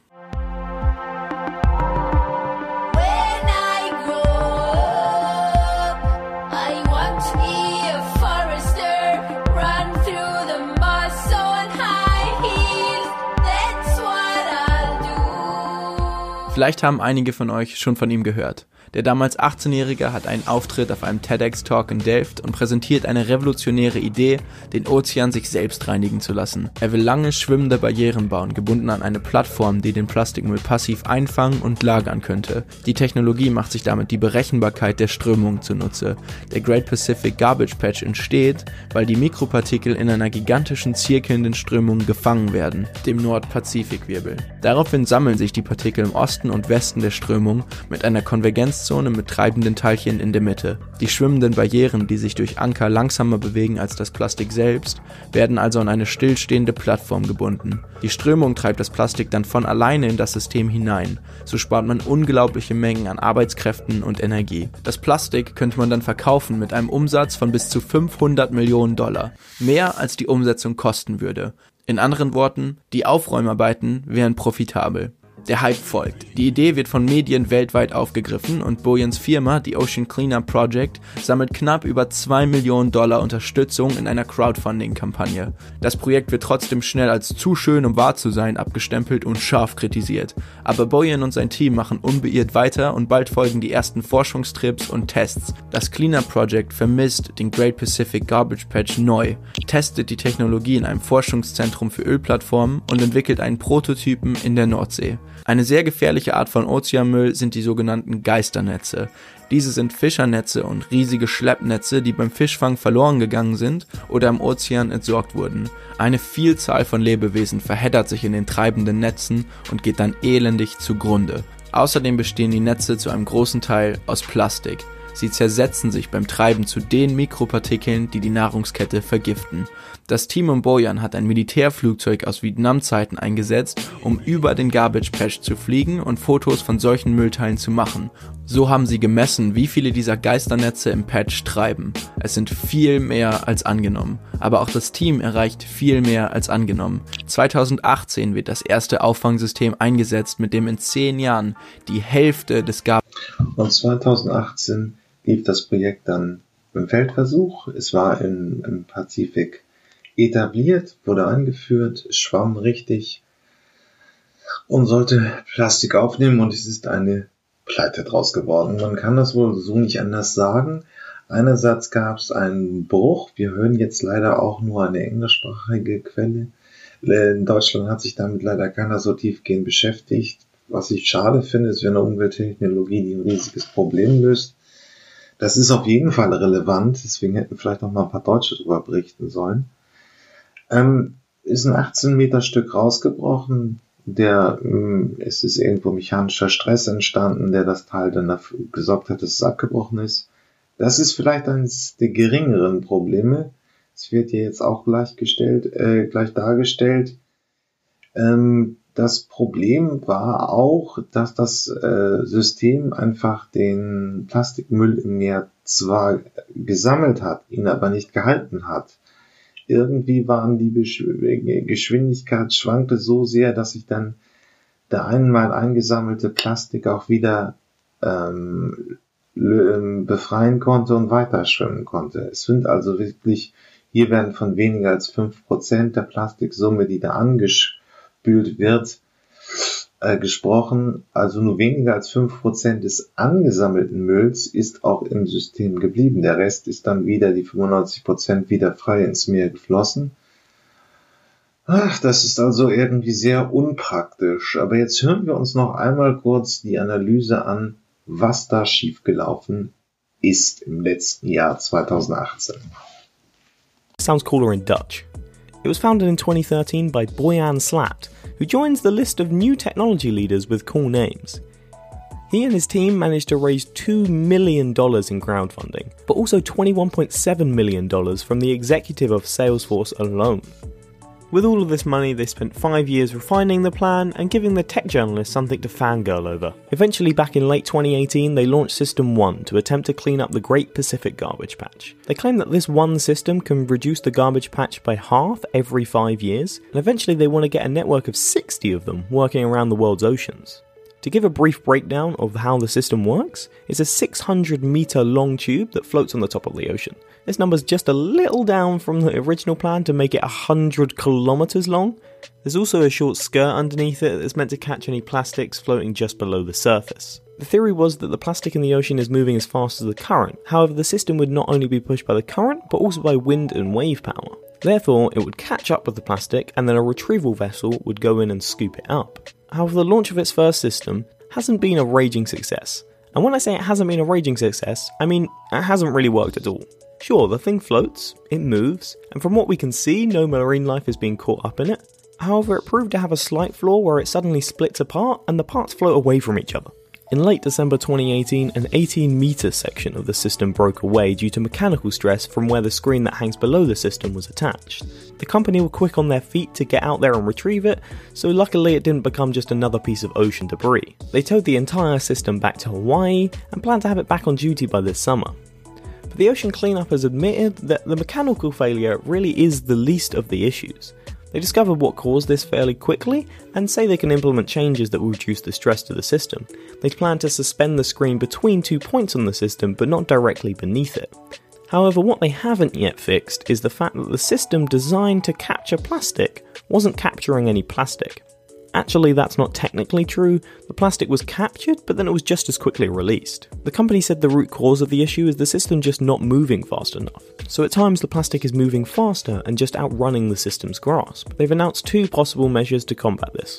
Vielleicht haben einige von euch schon von ihm gehört. Der damals 18-Jährige hat einen Auftritt auf einem TEDx-Talk in Delft und präsentiert eine revolutionäre Idee, den Ozean sich selbst reinigen zu lassen. Er will lange schwimmende Barrieren bauen, gebunden an eine Plattform, die den Plastikmüll passiv einfangen und lagern könnte. Die Technologie macht sich damit die Berechenbarkeit der Strömungen zunutze. Der Great Pacific Garbage Patch entsteht, weil die Mikropartikel in einer gigantischen zirkelnden Strömung gefangen werden, dem Nordpazifikwirbel. Daraufhin sammeln sich die Partikel im Osten und Westen der Strömung mit einer Konvergenz Grenzzone mit treibenden Teilchen in der Mitte. Die schwimmenden Barrieren, die sich durch Anker langsamer bewegen als das Plastik selbst, werden also an eine stillstehende Plattform gebunden. Die Strömung treibt das Plastik dann von alleine in das System hinein. So spart man unglaubliche Mengen an Arbeitskräften und Energie. Das Plastik könnte man dann verkaufen mit einem Umsatz von bis zu 500 Millionen Dollar. Mehr als die Umsetzung kosten würde. In anderen Worten, die Aufräumarbeiten wären profitabel. Der Hype folgt. Die Idee wird von Medien weltweit aufgegriffen und Bojans Firma, die Ocean Cleanup Project, sammelt knapp über 2 Millionen Dollar Unterstützung in einer Crowdfunding-Kampagne. Das Projekt wird trotzdem schnell als zu schön, um wahr zu sein, abgestempelt und scharf kritisiert. Aber Bojan und sein Team machen unbeirrt weiter und bald folgen die ersten Forschungstrips und Tests. Das Cleanup Project vermisst den Great Pacific Garbage Patch neu, testet die Technologie in einem Forschungszentrum für Ölplattformen und entwickelt einen Prototypen in der Nordsee. Eine sehr gefährliche Art von Ozeanmüll sind die sogenannten Geisternetze. Diese sind Fischernetze und riesige Schleppnetze, die beim Fischfang verloren gegangen sind oder im Ozean entsorgt wurden. Eine Vielzahl von Lebewesen verheddert sich in den treibenden Netzen und geht dann elendig zugrunde. Außerdem bestehen die Netze zu einem großen Teil aus Plastik. Sie zersetzen sich beim Treiben zu den Mikropartikeln, die die Nahrungskette vergiften. Das Team um Boyan hat ein Militärflugzeug aus Vietnamzeiten eingesetzt, um über den Garbage Patch zu fliegen und Fotos von solchen Müllteilen zu machen. So haben sie gemessen, wie viele dieser Geisternetze im Patch treiben. Es sind viel mehr als angenommen. Aber auch das Team erreicht viel mehr als angenommen. 2018 wird das erste Auffangsystem eingesetzt, mit dem in zehn Jahren die Hälfte des Garbage und 2018 lief das Projekt dann im Feldversuch. Es war in, im Pazifik etabliert, wurde angeführt, schwamm richtig und sollte Plastik aufnehmen und es ist eine Pleite draus geworden. Man kann das wohl so nicht anders sagen. Einerseits gab es einen Bruch. Wir hören jetzt leider auch nur eine englischsprachige Quelle. In Deutschland hat sich damit leider keiner so tiefgehend beschäftigt. Was ich schade finde, ist, wenn eine Umwelttechnologie, ein riesiges Problem löst, das ist auf jeden Fall relevant, deswegen hätten vielleicht noch mal ein paar Deutsche darüber berichten sollen. Ähm, ist ein 18 Meter Stück rausgebrochen, der, hm, es ist irgendwo mechanischer Stress entstanden, der das Teil dann dafür gesorgt hat, dass es abgebrochen ist. Das ist vielleicht eines der geringeren Probleme. Es wird hier jetzt auch gleichgestellt, äh, gleich dargestellt. Ähm, das Problem war auch, dass das äh, System einfach den Plastikmüll im Meer zwar gesammelt hat, ihn aber nicht gehalten hat. Irgendwie waren die Geschwindigkeit schwankte so sehr, dass sich dann der einmal eingesammelte Plastik auch wieder ähm, ähm, befreien konnte und weiter schwimmen konnte. Es sind also wirklich, hier werden von weniger als fünf Prozent der Plastiksumme, die da angespült wird, äh, gesprochen. Also nur weniger als fünf Prozent des angesammelten Mülls ist auch im System geblieben. Der Rest ist dann wieder, die 95 Prozent wieder frei ins Meer geflossen. Ach, das ist also irgendwie sehr unpraktisch. Aber jetzt hören wir uns noch einmal kurz die Analyse an, was da schiefgelaufen ist im letzten Jahr 2018. Sounds cooler in Dutch. It was founded in 2013 by Boyan Slat, who joins the list of new technology leaders with cool names. He and his team managed to raise $2 million in crowdfunding, but also $21.7 million from the executive of Salesforce alone. With all of this money, they spent five years refining the plan and giving the tech journalists something to fangirl over. Eventually, back in late 2018, they launched System 1 to attempt to clean up the Great Pacific Garbage Patch. They claim that this one system can reduce the garbage patch by half every five years, and eventually they want to get a network of 60 of them working around the world's oceans. To give a brief breakdown of how the system works, it's a 600 meter long tube that floats on the top of the ocean. This number's just a little down from the original plan to make it 100 kilometers long. There's also a short skirt underneath it that's meant to catch any plastics floating just below the surface. The theory was that the plastic in the ocean is moving as fast as the current, however, the system would not only be pushed by the current, but also by wind and wave power. Therefore, it would catch up with the plastic and then a retrieval vessel would go in and scoop it up. However, the launch of its first system hasn't been a raging success. And when I say it hasn't been a raging success, I mean it hasn't really worked at all. Sure, the thing floats, it moves, and from what we can see, no marine life is being caught up in it. However, it proved to have a slight flaw where it suddenly splits apart and the parts float away from each other. In late December 2018, an 18 metre section of the system broke away due to mechanical stress from where the screen that hangs below the system was attached. The company were quick on their feet to get out there and retrieve it, so luckily it didn't become just another piece of ocean debris. They towed the entire system back to Hawaii and plan to have it back on duty by this summer. But the ocean cleanup has admitted that the mechanical failure really is the least of the issues. They discovered what caused this fairly quickly and say they can implement changes that will reduce the stress to the system. They plan to suspend the screen between two points on the system but not directly beneath it. However, what they haven't yet fixed is the fact that the system designed to capture plastic wasn't capturing any plastic. Actually, that's not technically true. The plastic was captured, but then it was just as quickly released. The company said the root cause of the issue is the system just not moving fast enough. So at times the plastic is moving faster and just outrunning the system's grasp. They've announced two possible measures to combat this.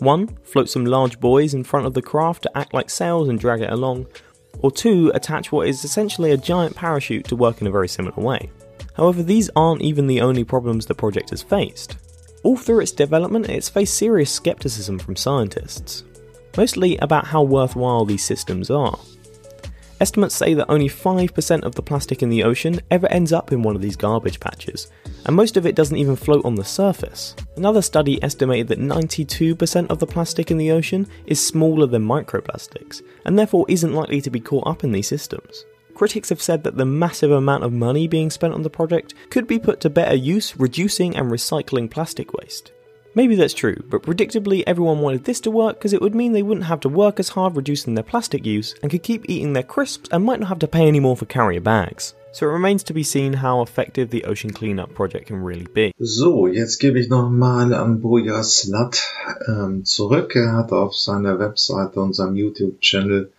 One, float some large buoys in front of the craft to act like sails and drag it along. Or two, attach what is essentially a giant parachute to work in a very similar way. However, these aren't even the only problems the project has faced. All through its development, it's faced serious skepticism from scientists, mostly about how worthwhile these systems are. Estimates say that only 5% of the plastic in the ocean ever ends up in one of these garbage patches, and most of it doesn't even float on the surface. Another study estimated that 92% of the plastic in the ocean is smaller than microplastics, and therefore isn't likely to be caught up in these systems. Critics have said that the massive amount of money being spent on the project could be put to better use reducing and recycling plastic waste. Maybe that's true, but predictably everyone wanted this to work because it would mean they wouldn't have to work as hard reducing their plastic use and could keep eating their crisps and might not have to pay any more for carrier bags. So it remains to be seen how effective the ocean cleanup project can really be. So, jetzt gebe ich nochmal an Boja Slat ähm, zurück. Er hat auf seiner Webseite und seinem YouTube-Channel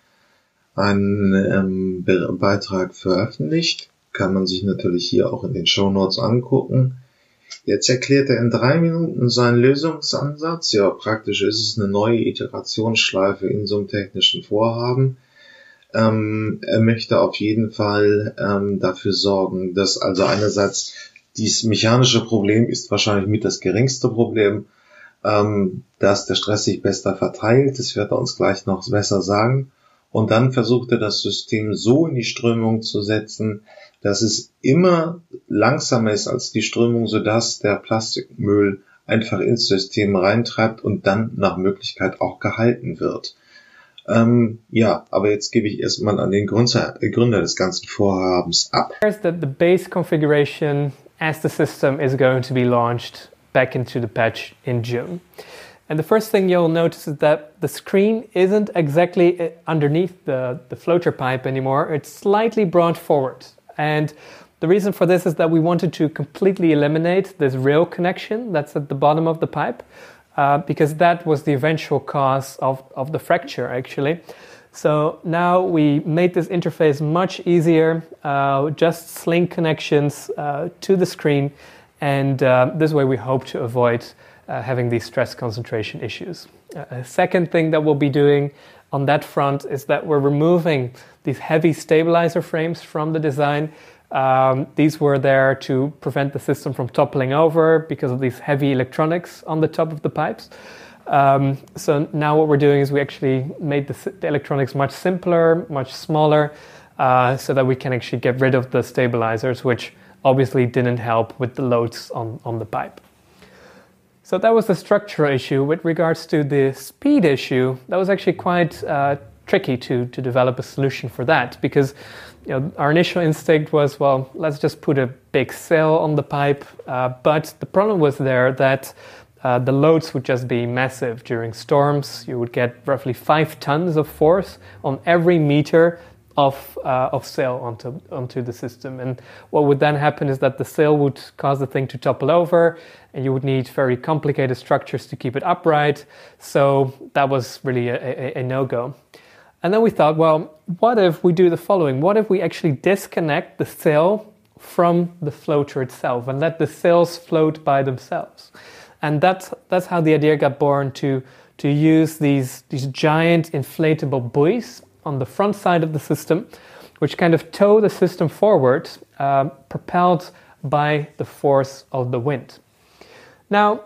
einen ähm, Beitrag veröffentlicht. Kann man sich natürlich hier auch in den Show Notes angucken. Jetzt erklärt er in drei Minuten seinen Lösungsansatz. Ja, praktisch ist es eine neue Iterationsschleife in so einem technischen Vorhaben. Ähm, er möchte auf jeden Fall ähm, dafür sorgen, dass also einerseits dieses mechanische Problem ist wahrscheinlich mit das geringste Problem, ähm, dass der Stress sich besser verteilt. Das wird er uns gleich noch besser sagen. Und dann versucht er das System so in die Strömung zu setzen, dass es immer langsamer ist als die Strömung, sodass der Plastikmüll einfach ins System reintreibt und dann nach Möglichkeit auch gehalten wird. Ähm, ja, aber jetzt gebe ich erstmal an den Gründer, Gründer des ganzen Vorhabens ab. That the base configuration as the system is going to be launched back into the patch in June. And the first thing you'll notice is that the screen isn't exactly uh, underneath the, the floater pipe anymore. It's slightly brought forward. And the reason for this is that we wanted to completely eliminate this rail connection that's at the bottom of the pipe, uh, because that was the eventual cause of, of the fracture, actually. So now we made this interface much easier, uh, just sling connections uh, to the screen, and uh, this way we hope to avoid uh, having these stress concentration issues. Uh, a second thing that we'll be doing on that front is that we're removing these heavy stabilizer frames from the design um, these were there to prevent the system from toppling over because of these heavy electronics on the top of the pipes. Um, so now what we're doing is we actually made the, the electronics much simpler, much smaller, uh, so that we can actually get rid of the stabilizers, which obviously didn't help with the loads on, on the pipe. So that was the structural issue. With regards to the speed issue, that was actually quite uh, tricky to, to develop a solution for that because you know, our initial instinct was, well, let's just put a big sail on the pipe. Uh, but the problem was there that uh, the loads would just be massive during storms. You would get roughly five tons of force on every meter of, uh, of sail onto, onto the system. And what would then happen is that the sail would cause the thing to topple over, and you would need very complicated structures to keep it upright. So that was really a, a, a no go. And then we thought, well, what if we do the following? What if we actually disconnect the sail from the floater itself and let the sails float by themselves? And that's, that's how the idea got born to, to use these, these giant inflatable buoys on the front side of the system, which kind of tow the system forward, uh, propelled by the force of the wind. Now,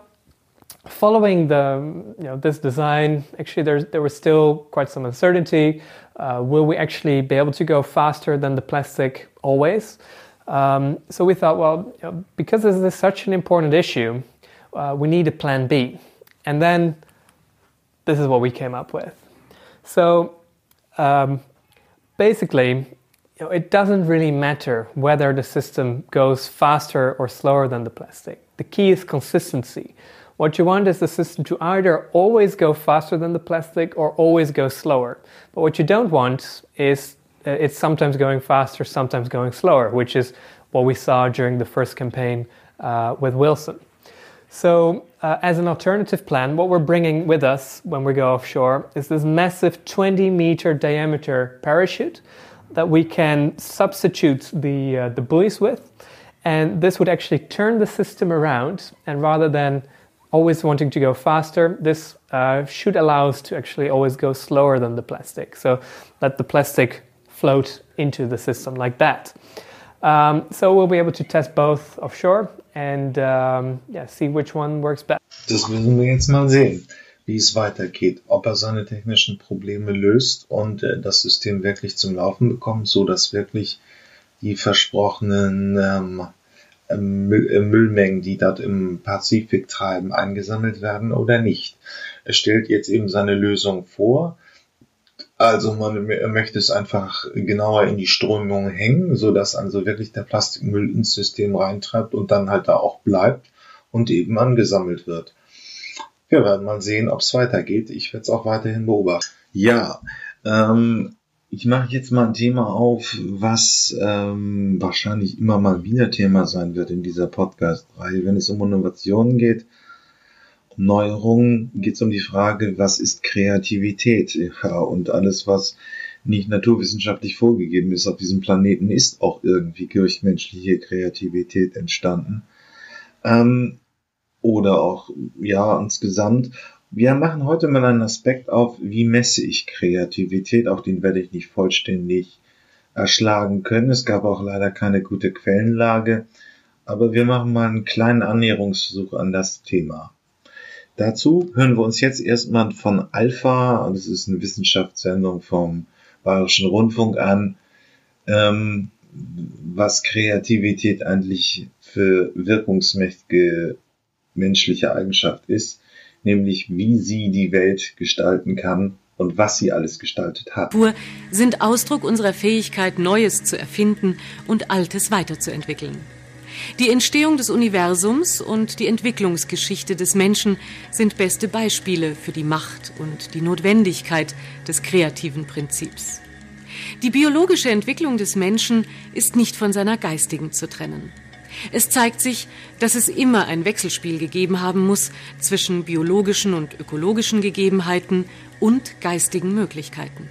following the you know this design, actually there there was still quite some uncertainty. Uh, will we actually be able to go faster than the plastic always? Um, so we thought, well, you know, because this is such an important issue, uh, we need a plan B. And then this is what we came up with. So um, basically, you know, it doesn't really matter whether the system goes faster or slower than the plastic. The key is consistency. What you want is the system to either always go faster than the plastic or always go slower. But what you don't want is uh, it's sometimes going faster, sometimes going slower, which is what we saw during the first campaign uh, with Wilson. So, uh, as an alternative plan, what we're bringing with us when we go offshore is this massive 20 meter diameter parachute that we can substitute the, uh, the buoys with. And this would actually turn the system around, and rather than always wanting to go faster, this uh, should allow us to actually always go slower than the plastic. So let the plastic float into the system like that. Um, so we'll be able to test both offshore and um, yeah, see which one works best. Das müssen wir jetzt mal sehen, wie es weitergeht, ob er seine technischen Probleme löst und äh, das System wirklich zum Laufen bekommt, so dass wirklich die versprochenen ähm, Ähm, äh, Müllmengen, die dort im Pazifik treiben, eingesammelt werden oder nicht. Er stellt jetzt eben seine Lösung vor. Also man möchte es einfach genauer in die Strömung hängen, so dass also wirklich der Plastikmüll ins System reintreibt und dann halt da auch bleibt und eben angesammelt wird. Wir werden mal sehen, ob es weitergeht. Ich werde es auch weiterhin beobachten. Ja, ähm, ich mache jetzt mal ein Thema auf, was ähm, wahrscheinlich immer mal wieder Thema sein wird in dieser Podcast-Reihe. Wenn es um Innovationen geht, Neuerungen, geht es um die Frage, was ist Kreativität? Ja, und alles, was nicht naturwissenschaftlich vorgegeben ist auf diesem Planeten, ist auch irgendwie durch menschliche Kreativität entstanden. Ähm, oder auch, ja, insgesamt. Wir machen heute mal einen Aspekt auf, wie messe ich Kreativität. Auch den werde ich nicht vollständig erschlagen können. Es gab auch leider keine gute Quellenlage. Aber wir machen mal einen kleinen Annäherungsversuch an das Thema. Dazu hören wir uns jetzt erstmal von Alpha, das ist eine Wissenschaftssendung vom Bayerischen Rundfunk an, ähm, was Kreativität eigentlich für wirkungsmächtige menschliche Eigenschaft ist, nämlich wie sie die Welt gestalten kann und was sie alles gestaltet hat. sind Ausdruck unserer Fähigkeit, Neues zu erfinden und Altes weiterzuentwickeln. Die Entstehung des Universums und die Entwicklungsgeschichte des Menschen sind beste Beispiele für die Macht und die Notwendigkeit des kreativen Prinzips. Die biologische Entwicklung des Menschen ist nicht von seiner geistigen zu trennen. Es zeigt sich, dass es immer ein Wechselspiel gegeben haben muss zwischen biologischen und ökologischen Gegebenheiten und geistigen Möglichkeiten.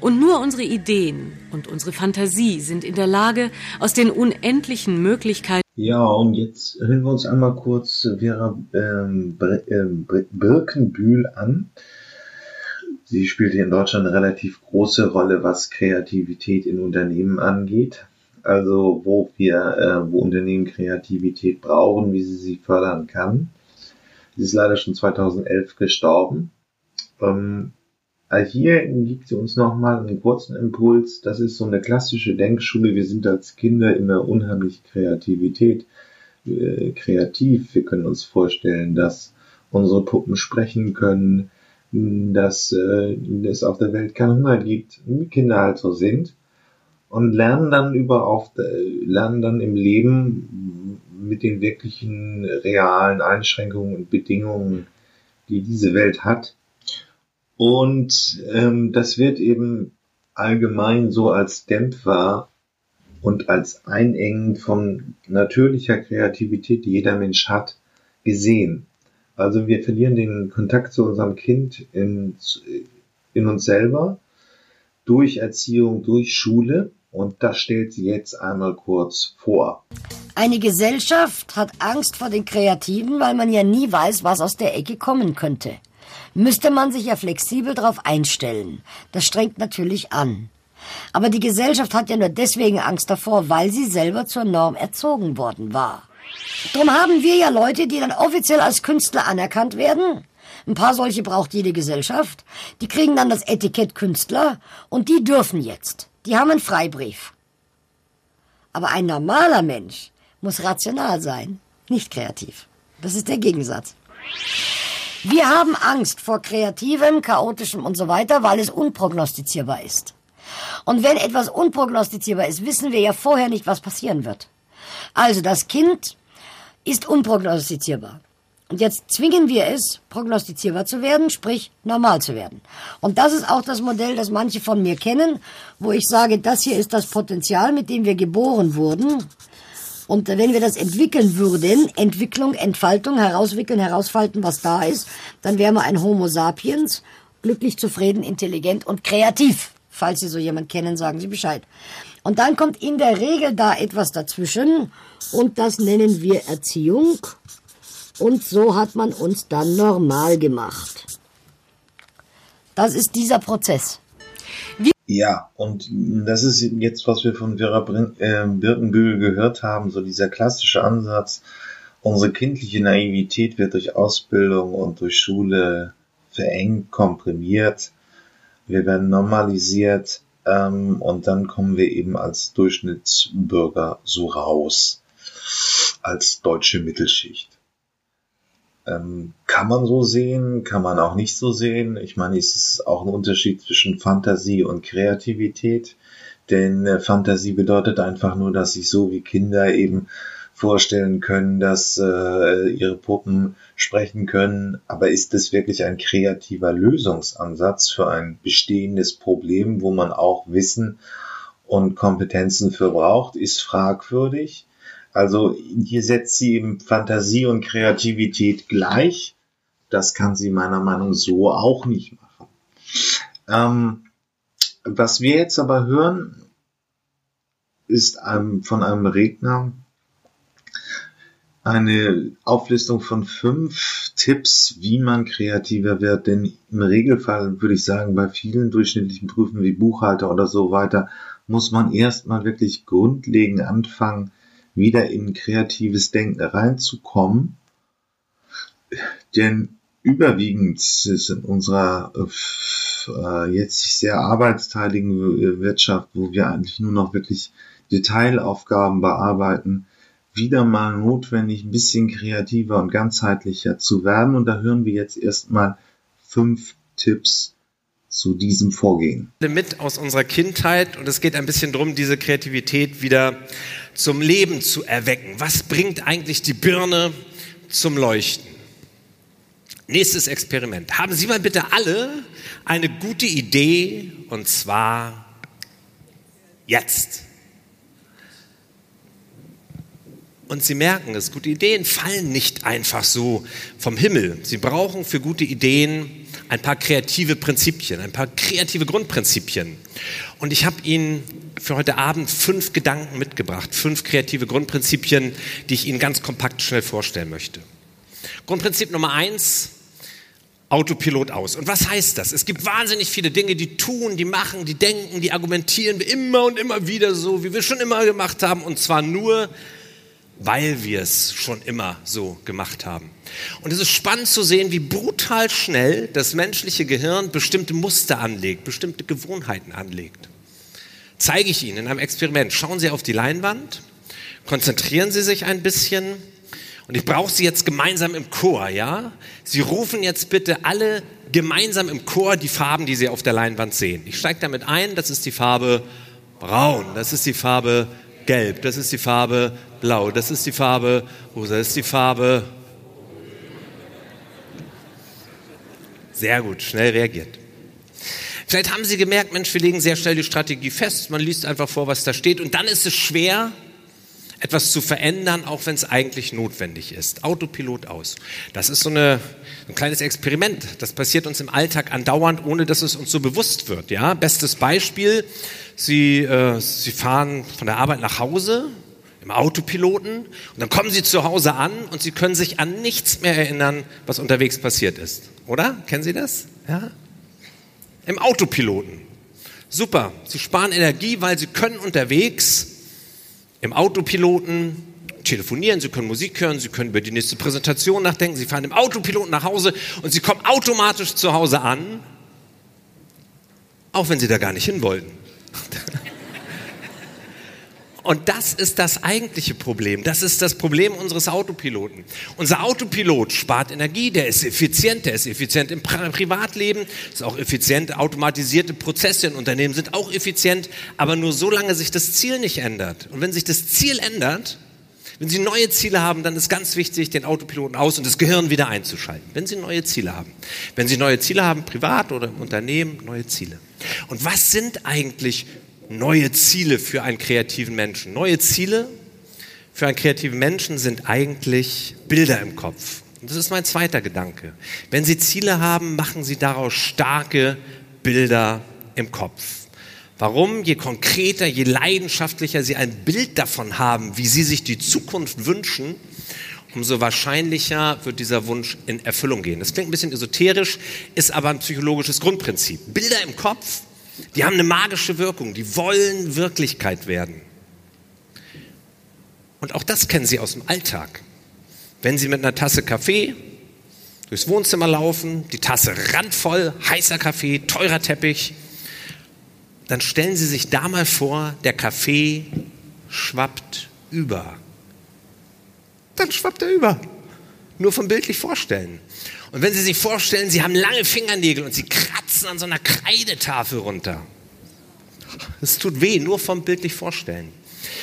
Und nur unsere Ideen und unsere Fantasie sind in der Lage, aus den unendlichen Möglichkeiten. Ja, und jetzt hören wir uns einmal kurz Vera ähm, ähm Birkenbühl an. Sie spielt hier in Deutschland eine relativ große Rolle, was Kreativität in Unternehmen angeht. Also wo wir, äh, wo Unternehmen Kreativität brauchen, wie sie sie fördern kann. Sie ist leider schon 2011 gestorben. Ähm, hier gibt sie uns nochmal einen kurzen Impuls. Das ist so eine klassische Denkschule. Wir sind als Kinder immer unheimlich Kreativität, äh, kreativ. Wir können uns vorstellen, dass unsere Puppen sprechen können, dass äh, es auf der Welt keinen Hunger gibt, wie Kinder halt so sind und lernen dann über auf, äh, lernen dann im Leben mit den wirklichen realen Einschränkungen und Bedingungen, die diese Welt hat, und ähm, das wird eben allgemein so als Dämpfer und als Einengen von natürlicher Kreativität, die jeder Mensch hat, gesehen. Also wir verlieren den Kontakt zu unserem Kind in, in uns selber durch Erziehung, durch Schule. Und das stellt sie jetzt einmal kurz vor. Eine Gesellschaft hat Angst vor den Kreativen, weil man ja nie weiß, was aus der Ecke kommen könnte müsste man sich ja flexibel darauf einstellen. Das strengt natürlich an. Aber die Gesellschaft hat ja nur deswegen Angst davor, weil sie selber zur Norm erzogen worden war. Drum haben wir ja Leute, die dann offiziell als Künstler anerkannt werden. Ein paar solche braucht jede Gesellschaft. Die kriegen dann das Etikett Künstler und die dürfen jetzt. Die haben einen Freibrief. Aber ein normaler Mensch muss rational sein, nicht kreativ. Das ist der Gegensatz. Wir haben Angst vor kreativem, chaotischem und so weiter, weil es unprognostizierbar ist. Und wenn etwas unprognostizierbar ist, wissen wir ja vorher nicht, was passieren wird. Also das Kind ist unprognostizierbar. Und jetzt zwingen wir es, prognostizierbar zu werden, sprich normal zu werden. Und das ist auch das Modell, das manche von mir kennen, wo ich sage, das hier ist das Potenzial, mit dem wir geboren wurden. Und wenn wir das entwickeln würden, Entwicklung, Entfaltung, herauswickeln, herausfalten, was da ist, dann wären wir ein Homo sapiens, glücklich, zufrieden, intelligent und kreativ. Falls Sie so jemand kennen, sagen Sie Bescheid. Und dann kommt in der Regel da etwas dazwischen und das nennen wir Erziehung. Und so hat man uns dann normal gemacht. Das ist dieser Prozess. Ja, und das ist jetzt, was wir von Vera äh, Birkenbühl gehört haben, so dieser klassische Ansatz, unsere kindliche Naivität wird durch Ausbildung und durch Schule verengt, komprimiert, wir werden normalisiert ähm, und dann kommen wir eben als Durchschnittsbürger so raus, als deutsche Mittelschicht. Ähm, kann man so sehen, kann man auch nicht so sehen. Ich meine, es ist auch ein Unterschied zwischen Fantasie und Kreativität. Denn äh, Fantasie bedeutet einfach nur, dass sich so wie Kinder eben vorstellen können, dass äh, ihre Puppen sprechen können. Aber ist es wirklich ein kreativer Lösungsansatz für ein bestehendes Problem, wo man auch Wissen und Kompetenzen für braucht, ist fragwürdig. Also hier setzt sie eben Fantasie und Kreativität gleich. Das kann sie meiner Meinung nach so auch nicht machen. Ähm, was wir jetzt aber hören, ist einem, von einem Redner eine Auflistung von fünf Tipps, wie man kreativer wird. Denn im Regelfall würde ich sagen, bei vielen durchschnittlichen Prüfen wie Buchhalter oder so weiter, muss man erstmal wirklich grundlegend anfangen, wieder in kreatives Denken reinzukommen. denn überwiegend ist in unserer äh, jetzt sehr arbeitsteiligen Wirtschaft, wo wir eigentlich nur noch wirklich Detailaufgaben bearbeiten, wieder mal notwendig, ein bisschen kreativer und ganzheitlicher zu werden. Und da hören wir jetzt erstmal fünf Tipps zu diesem Vorgehen. Mit aus unserer Kindheit und es geht ein bisschen darum, diese Kreativität wieder zum Leben zu erwecken. Was bringt eigentlich die Birne zum Leuchten? Nächstes Experiment. Haben Sie mal bitte alle eine gute Idee und zwar jetzt. Und Sie merken es, gute Ideen fallen nicht einfach so vom Himmel. Sie brauchen für gute Ideen ein paar kreative Prinzipien, ein paar kreative Grundprinzipien. Und ich habe Ihnen für heute Abend fünf Gedanken mitgebracht, fünf kreative Grundprinzipien, die ich Ihnen ganz kompakt schnell vorstellen möchte. Grundprinzip Nummer eins, Autopilot aus. Und was heißt das? Es gibt wahnsinnig viele Dinge, die tun, die machen, die denken, die argumentieren wir immer und immer wieder so, wie wir schon immer gemacht haben, und zwar nur, weil wir es schon immer so gemacht haben. Und es ist spannend zu sehen, wie brutal schnell das menschliche Gehirn bestimmte Muster anlegt, bestimmte Gewohnheiten anlegt. Zeige ich Ihnen in einem Experiment. Schauen Sie auf die Leinwand, konzentrieren Sie sich ein bisschen und ich brauche Sie jetzt gemeinsam im Chor, ja? Sie rufen jetzt bitte alle gemeinsam im Chor die Farben, die Sie auf der Leinwand sehen. Ich steige damit ein, das ist die Farbe braun, das ist die Farbe gelb, das ist die Farbe blau, das ist die Farbe rosa, das ist die Farbe. Sehr gut, schnell reagiert. Vielleicht haben Sie gemerkt, Mensch, wir legen sehr schnell die Strategie fest, man liest einfach vor, was da steht und dann ist es schwer, etwas zu verändern, auch wenn es eigentlich notwendig ist. Autopilot aus. Das ist so eine, ein kleines Experiment. Das passiert uns im Alltag andauernd, ohne dass es uns so bewusst wird. Ja? Bestes Beispiel, Sie, äh, Sie fahren von der Arbeit nach Hause im Autopiloten und dann kommen Sie zu Hause an und Sie können sich an nichts mehr erinnern, was unterwegs passiert ist. Oder? Kennen Sie das? Ja? Im Autopiloten. Super. Sie sparen Energie, weil Sie können unterwegs im Autopiloten telefonieren, Sie können Musik hören, Sie können über die nächste Präsentation nachdenken, Sie fahren im Autopiloten nach Hause und Sie kommen automatisch zu Hause an, auch wenn Sie da gar nicht hin wollten. Und das ist das eigentliche Problem. Das ist das Problem unseres Autopiloten. Unser Autopilot spart Energie, der ist effizient, der ist effizient im Privatleben, ist auch effizient. Automatisierte Prozesse in Unternehmen sind auch effizient, aber nur solange sich das Ziel nicht ändert. Und wenn sich das Ziel ändert, wenn Sie neue Ziele haben, dann ist ganz wichtig, den Autopiloten aus und das Gehirn wieder einzuschalten. Wenn Sie neue Ziele haben. Wenn Sie neue Ziele haben, privat oder im Unternehmen, neue Ziele. Und was sind eigentlich neue Ziele für einen kreativen Menschen. Neue Ziele für einen kreativen Menschen sind eigentlich Bilder im Kopf. Und das ist mein zweiter Gedanke. Wenn Sie Ziele haben, machen Sie daraus starke Bilder im Kopf. Warum? Je konkreter, je leidenschaftlicher Sie ein Bild davon haben, wie Sie sich die Zukunft wünschen, umso wahrscheinlicher wird dieser Wunsch in Erfüllung gehen. Das klingt ein bisschen esoterisch, ist aber ein psychologisches Grundprinzip. Bilder im Kopf die haben eine magische Wirkung, die wollen Wirklichkeit werden. Und auch das kennen Sie aus dem Alltag. Wenn Sie mit einer Tasse Kaffee durchs Wohnzimmer laufen, die Tasse randvoll, heißer Kaffee, teurer Teppich, dann stellen Sie sich da mal vor, der Kaffee schwappt über. Dann schwappt er über. Nur vom bildlich vorstellen. Und wenn Sie sich vorstellen, Sie haben lange Fingernägel und Sie kratzen an so einer Kreidetafel runter. Es tut weh, nur vom bildlich vorstellen.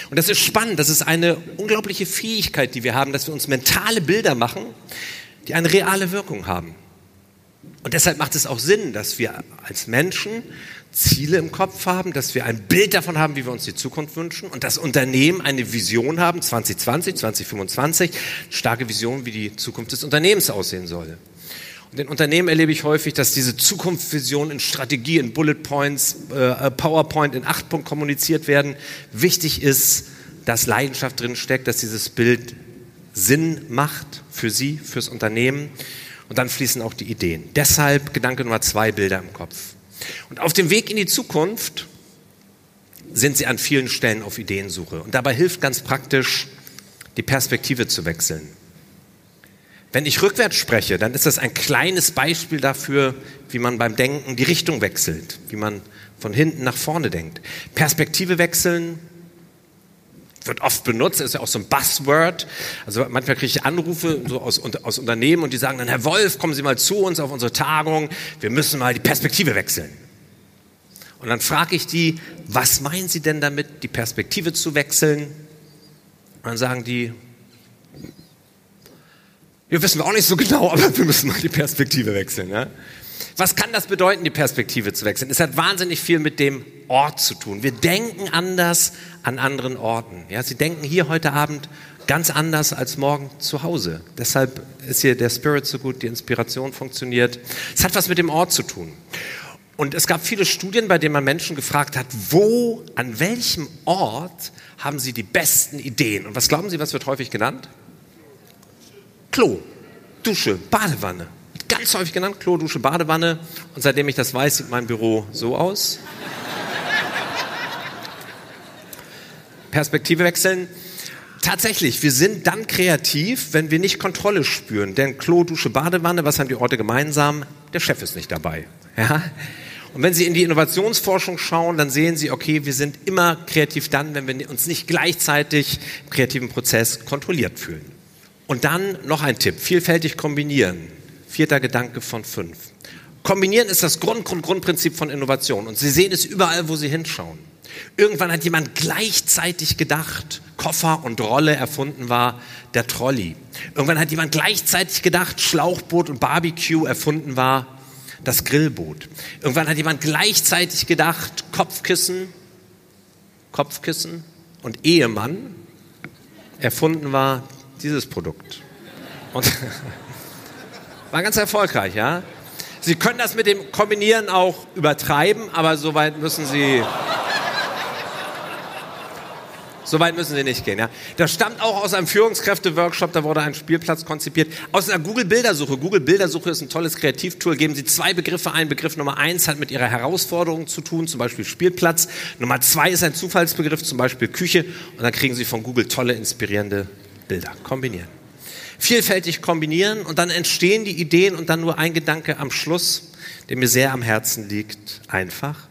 Und das ist spannend, das ist eine unglaubliche Fähigkeit, die wir haben, dass wir uns mentale Bilder machen, die eine reale Wirkung haben. Und deshalb macht es auch Sinn, dass wir als Menschen Ziele im Kopf haben, dass wir ein Bild davon haben, wie wir uns die Zukunft wünschen und dass Unternehmen eine Vision haben, 2020, 2025, starke Vision, wie die Zukunft des Unternehmens aussehen soll. In Unternehmen erlebe ich häufig, dass diese Zukunftsvision in Strategie, in Bullet Points, äh, PowerPoint in acht Punkten kommuniziert werden. Wichtig ist, dass Leidenschaft drin steckt, dass dieses Bild Sinn macht für Sie, fürs Unternehmen. Und dann fließen auch die Ideen. Deshalb Gedanke Nummer zwei, Bilder im Kopf. Und auf dem Weg in die Zukunft sind Sie an vielen Stellen auf Ideensuche. Und dabei hilft ganz praktisch, die Perspektive zu wechseln. Wenn ich rückwärts spreche, dann ist das ein kleines Beispiel dafür, wie man beim Denken die Richtung wechselt, wie man von hinten nach vorne denkt. Perspektive wechseln wird oft benutzt, ist ja auch so ein Buzzword. Also manchmal kriege ich Anrufe so aus, aus Unternehmen und die sagen dann, Herr Wolf, kommen Sie mal zu uns auf unsere Tagung, wir müssen mal die Perspektive wechseln. Und dann frage ich die, was meinen Sie denn damit, die Perspektive zu wechseln? Und dann sagen die, wir wissen auch nicht so genau, aber wir müssen mal die Perspektive wechseln. Ja? Was kann das bedeuten, die Perspektive zu wechseln? Es hat wahnsinnig viel mit dem Ort zu tun. Wir denken anders an anderen Orten. Ja, Sie denken hier heute Abend ganz anders als morgen zu Hause. Deshalb ist hier der Spirit so gut, die Inspiration funktioniert. Es hat was mit dem Ort zu tun. Und es gab viele Studien, bei denen man Menschen gefragt hat, wo, an welchem Ort haben sie die besten Ideen? Und was glauben Sie, was wird häufig genannt? Klo, Dusche, Badewanne. Ganz häufig genannt, Klo, Dusche, Badewanne. Und seitdem ich das weiß, sieht mein Büro so aus. Perspektive wechseln. Tatsächlich, wir sind dann kreativ, wenn wir nicht Kontrolle spüren. Denn Klo, Dusche, Badewanne, was haben die Orte gemeinsam? Der Chef ist nicht dabei. Ja? Und wenn Sie in die Innovationsforschung schauen, dann sehen Sie, okay, wir sind immer kreativ dann, wenn wir uns nicht gleichzeitig im kreativen Prozess kontrolliert fühlen. Und dann noch ein Tipp, vielfältig kombinieren. Vierter Gedanke von fünf. Kombinieren ist das Grund, Grund, Grundprinzip von Innovation. Und Sie sehen es überall, wo Sie hinschauen. Irgendwann hat jemand gleichzeitig gedacht, Koffer und Rolle erfunden war der Trolley. Irgendwann hat jemand gleichzeitig gedacht, Schlauchboot und Barbecue erfunden war das Grillboot. Irgendwann hat jemand gleichzeitig gedacht, Kopfkissen, Kopfkissen und Ehemann erfunden war dieses Produkt. Und war ganz erfolgreich, ja. Sie können das mit dem Kombinieren auch übertreiben, aber soweit müssen Sie so weit müssen Sie nicht gehen. Ja. Das stammt auch aus einem Führungskräfte-Workshop, da wurde ein Spielplatz konzipiert. Aus einer Google-Bildersuche. Google-Bildersuche ist ein tolles Kreativtool. Geben Sie zwei Begriffe ein. Begriff Nummer eins hat mit Ihrer Herausforderung zu tun, zum Beispiel Spielplatz. Nummer zwei ist ein Zufallsbegriff, zum Beispiel Küche. Und dann kriegen Sie von Google tolle, inspirierende Bilder. Kombinieren. Vielfältig kombinieren und dann entstehen die Ideen und dann nur ein Gedanke am Schluss, der mir sehr am Herzen liegt. Einfach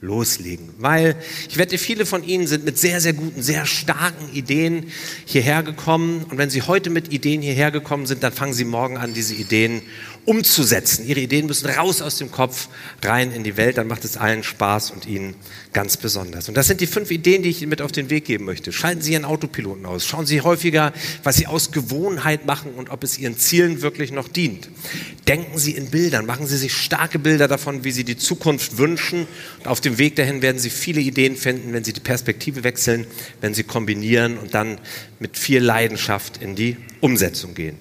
loslegen. Weil ich wette, viele von Ihnen sind mit sehr, sehr guten, sehr starken Ideen hierher gekommen. Und wenn Sie heute mit Ideen hierher gekommen sind, dann fangen Sie morgen an, diese Ideen umzusetzen. Ihre Ideen müssen raus aus dem Kopf, rein in die Welt. Dann macht es allen Spaß und Ihnen ganz besonders. Und das sind die fünf Ideen, die ich Ihnen mit auf den Weg geben möchte. Schalten Sie Ihren Autopiloten aus. Schauen Sie häufiger, was Sie aus Gewohnheit machen und ob es Ihren Zielen wirklich noch dient. Denken Sie in Bildern. Machen Sie sich starke Bilder davon, wie Sie die Zukunft wünschen. Und auf dem Weg dahin werden Sie viele Ideen finden, wenn Sie die Perspektive wechseln, wenn Sie kombinieren und dann mit viel Leidenschaft in die Umsetzung gehen.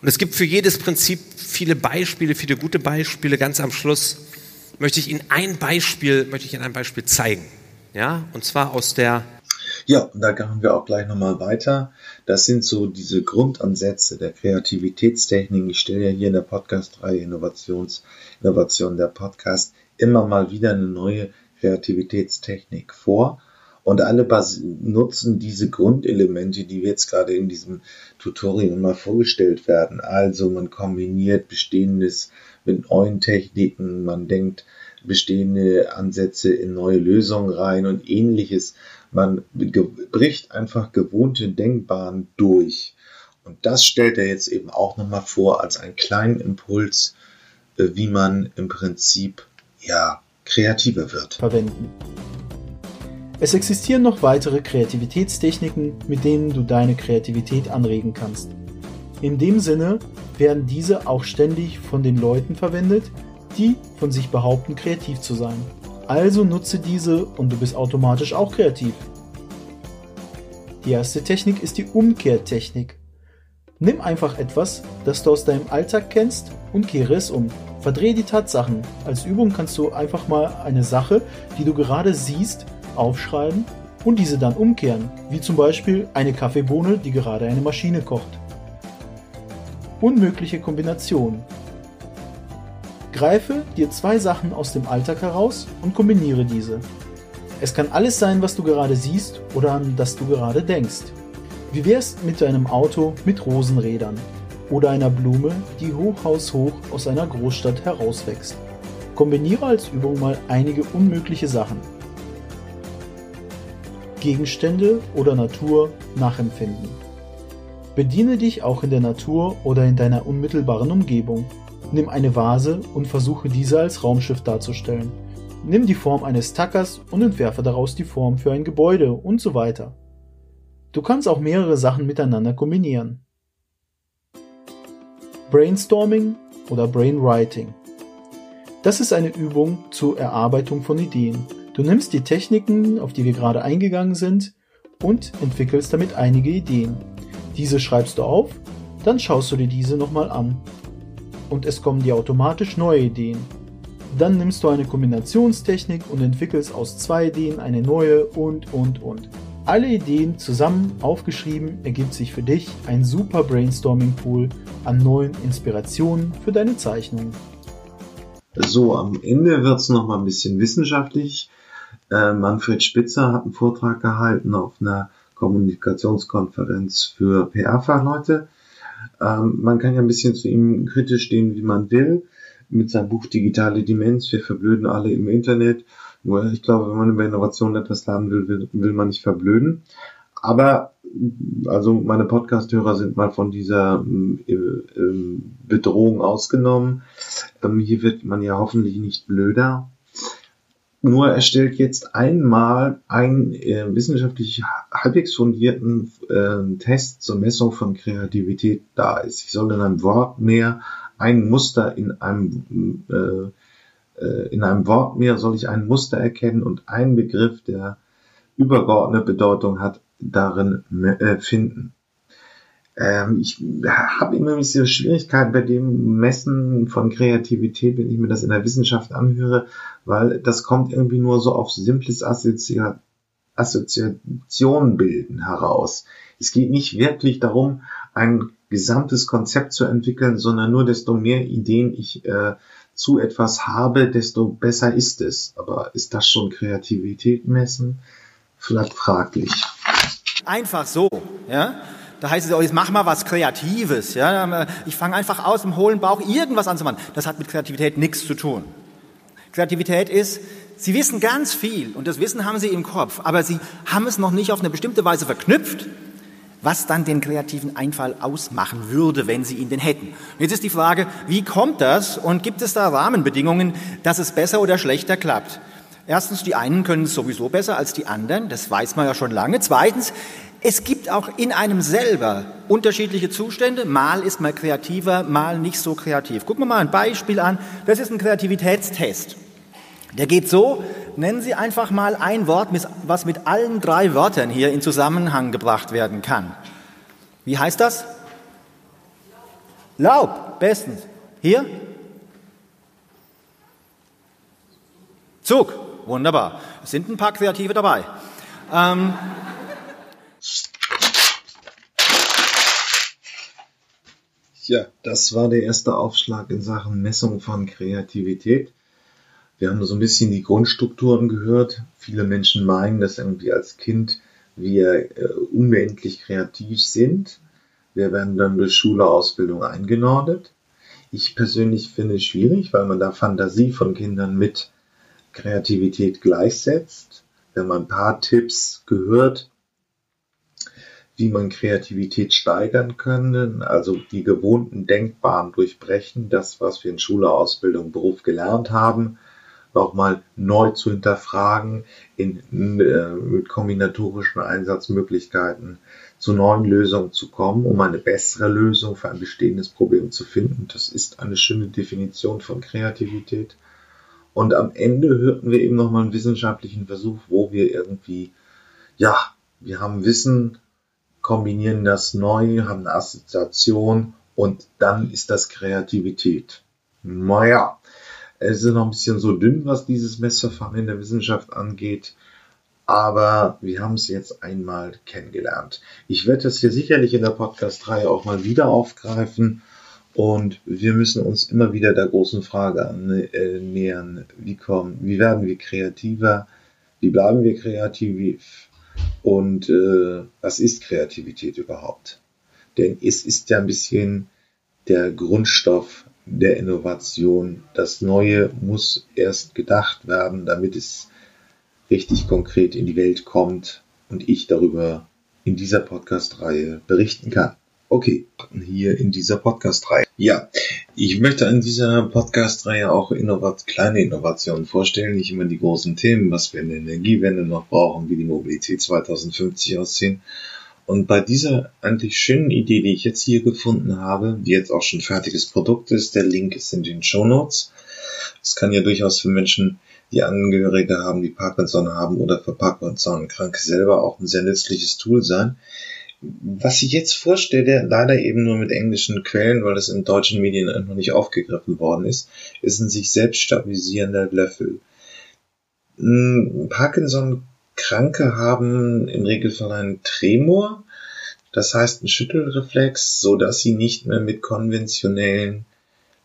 Und es gibt für jedes Prinzip viele Beispiele, viele gute Beispiele. Ganz am Schluss möchte ich Ihnen ein Beispiel, möchte ich Ihnen ein Beispiel zeigen. Ja, und zwar aus der ja, und da gehen wir auch gleich nochmal weiter. Das sind so diese Grundansätze der Kreativitätstechnik. Ich stelle ja hier in der Podcast-Reihe Innovations, Innovation der Podcast immer mal wieder eine neue Kreativitätstechnik vor. Und alle nutzen diese Grundelemente, die jetzt gerade in diesem Tutorial mal vorgestellt werden. Also man kombiniert Bestehendes mit neuen Techniken, man denkt bestehende Ansätze in neue Lösungen rein und ähnliches. Man bricht einfach gewohnte Denkbahnen durch. Und das stellt er jetzt eben auch nochmal vor als einen kleinen Impuls, äh, wie man im Prinzip ja kreativer wird. Verwenden. Es existieren noch weitere Kreativitätstechniken, mit denen du deine Kreativität anregen kannst. In dem Sinne werden diese auch ständig von den Leuten verwendet, die von sich behaupten, kreativ zu sein. Also nutze diese und du bist automatisch auch kreativ. Die erste Technik ist die Umkehrtechnik. Nimm einfach etwas, das du aus deinem Alltag kennst und kehre es um. Verdrehe die Tatsachen. Als Übung kannst du einfach mal eine Sache, die du gerade siehst, aufschreiben und diese dann umkehren, wie zum Beispiel eine Kaffeebohne, die gerade eine Maschine kocht. Unmögliche Kombination. Greife dir zwei Sachen aus dem Alltag heraus und kombiniere diese. Es kann alles sein, was du gerade siehst oder an das du gerade denkst. Wie wär's mit deinem Auto mit Rosenrädern? Oder einer Blume, die hochhaushoch aus einer Großstadt herauswächst. Kombiniere als Übung mal einige unmögliche Sachen. Gegenstände oder Natur nachempfinden. Bediene dich auch in der Natur oder in deiner unmittelbaren Umgebung. Nimm eine Vase und versuche diese als Raumschiff darzustellen. Nimm die Form eines Tackers und entwerfe daraus die Form für ein Gebäude und so weiter. Du kannst auch mehrere Sachen miteinander kombinieren. Brainstorming oder Brainwriting. Das ist eine Übung zur Erarbeitung von Ideen. Du nimmst die Techniken, auf die wir gerade eingegangen sind, und entwickelst damit einige Ideen. Diese schreibst du auf, dann schaust du dir diese nochmal an. Und es kommen dir automatisch neue Ideen. Dann nimmst du eine Kombinationstechnik und entwickelst aus zwei Ideen eine neue und und und. Alle Ideen zusammen aufgeschrieben ergibt sich für dich ein super Brainstorming-Pool an neuen Inspirationen für deine Zeichnungen. So, am Ende wird es nochmal ein bisschen wissenschaftlich. Äh, Manfred Spitzer hat einen Vortrag gehalten auf einer Kommunikationskonferenz für PR-Fachleute. Ähm, man kann ja ein bisschen zu ihm kritisch stehen, wie man will. Mit seinem Buch Digitale Demenz, wir verblöden alle im Internet. Nur ich glaube, wenn man über Innovation etwas lernen will, will, will man nicht verblöden. Aber also meine Podcast-Hörer sind mal von dieser äh, äh, Bedrohung ausgenommen. Ähm, hier wird man ja hoffentlich nicht blöder. Nur er stellt jetzt einmal einen äh, wissenschaftlich halbwegs fundierten äh, Test zur Messung von Kreativität dar. Ich soll in einem Wort mehr ein Muster in einem äh, in einem Wort mehr soll ich ein Muster erkennen und einen Begriff, der übergeordnete Bedeutung hat, darin äh, finden. Ähm, ich habe immer ein bisschen Schwierigkeiten bei dem Messen von Kreativität, wenn ich mir das in der Wissenschaft anhöre, weil das kommt irgendwie nur so auf simples Assozi Assoziation bilden heraus. Es geht nicht wirklich darum, ein gesamtes Konzept zu entwickeln, sondern nur desto mehr Ideen ich äh, zu etwas habe, desto besser ist es. Aber ist das schon Kreativität messen? Vielleicht fraglich. Einfach so, ja. Da heißt es auch, jetzt mach mal was Kreatives. Ja? Ich fange einfach aus dem hohlen Bauch irgendwas anzumachen. Das hat mit Kreativität nichts zu tun. Kreativität ist, Sie wissen ganz viel und das Wissen haben Sie im Kopf, aber Sie haben es noch nicht auf eine bestimmte Weise verknüpft, was dann den kreativen Einfall ausmachen würde, wenn Sie ihn denn hätten. Jetzt ist die Frage, wie kommt das und gibt es da Rahmenbedingungen, dass es besser oder schlechter klappt? Erstens, die einen können es sowieso besser als die anderen, das weiß man ja schon lange. Zweitens, es gibt auch in einem selber unterschiedliche Zustände. Mal ist man kreativer, mal nicht so kreativ. Gucken wir mal ein Beispiel an. Das ist ein Kreativitätstest. Der geht so, nennen Sie einfach mal ein Wort, was mit allen drei Wörtern hier in Zusammenhang gebracht werden kann. Wie heißt das? Laub, bestens. Hier? Zug, wunderbar. Es sind ein paar Kreative dabei. Ähm, Ja, das war der erste Aufschlag in Sachen Messung von Kreativität. Wir haben so ein bisschen die Grundstrukturen gehört. Viele Menschen meinen, dass irgendwie als Kind wir äh, unendlich kreativ sind. Wir werden dann durch Schule, Ausbildung eingenordet. Ich persönlich finde es schwierig, weil man da Fantasie von Kindern mit Kreativität gleichsetzt. Wenn man ein paar Tipps gehört, wie man Kreativität steigern können, also die gewohnten Denkbahnen durchbrechen, das, was wir in Schule, Ausbildung, Beruf gelernt haben, nochmal neu zu hinterfragen, in, äh, mit kombinatorischen Einsatzmöglichkeiten zu neuen Lösungen zu kommen, um eine bessere Lösung für ein bestehendes Problem zu finden. Das ist eine schöne Definition von Kreativität. Und am Ende hörten wir eben nochmal einen wissenschaftlichen Versuch, wo wir irgendwie, ja, wir haben Wissen kombinieren das neu, haben eine Assoziation und dann ist das Kreativität. Naja, es ist noch ein bisschen so dünn, was dieses Messverfahren in der Wissenschaft angeht, aber wir haben es jetzt einmal kennengelernt. Ich werde das hier sicherlich in der Podcast-Reihe auch mal wieder aufgreifen. Und wir müssen uns immer wieder der großen Frage annähern, wie kommen, wie werden wir kreativer, wie bleiben wir kreativ, und äh, was ist Kreativität überhaupt? Denn es ist ja ein bisschen der Grundstoff der Innovation. Das Neue muss erst gedacht werden, damit es richtig konkret in die Welt kommt und ich darüber in dieser Podcast-Reihe berichten kann. Okay, hier in dieser Podcast-Reihe. Ja, ich möchte an dieser Podcast-Reihe auch innovat kleine Innovationen vorstellen, nicht immer die großen Themen, was wir in der Energiewende noch brauchen, wie die Mobilität 2050 aussehen. Und bei dieser eigentlich schönen Idee, die ich jetzt hier gefunden habe, die jetzt auch schon fertiges Produkt ist, der Link ist in den Show Notes. Es kann ja durchaus für Menschen, die Angehörige haben, die Parkinson haben oder für Parkinson-Kranke selber auch ein sehr nützliches Tool sein was ich jetzt vorstelle, leider eben nur mit englischen Quellen, weil es in deutschen Medien noch nicht aufgegriffen worden ist, ist ein sich selbst stabilisierender Löffel. Hm, Parkinson-Kranke haben im Regelfall einen Tremor, das heißt einen Schüttelreflex, so dass sie nicht mehr mit konventionellen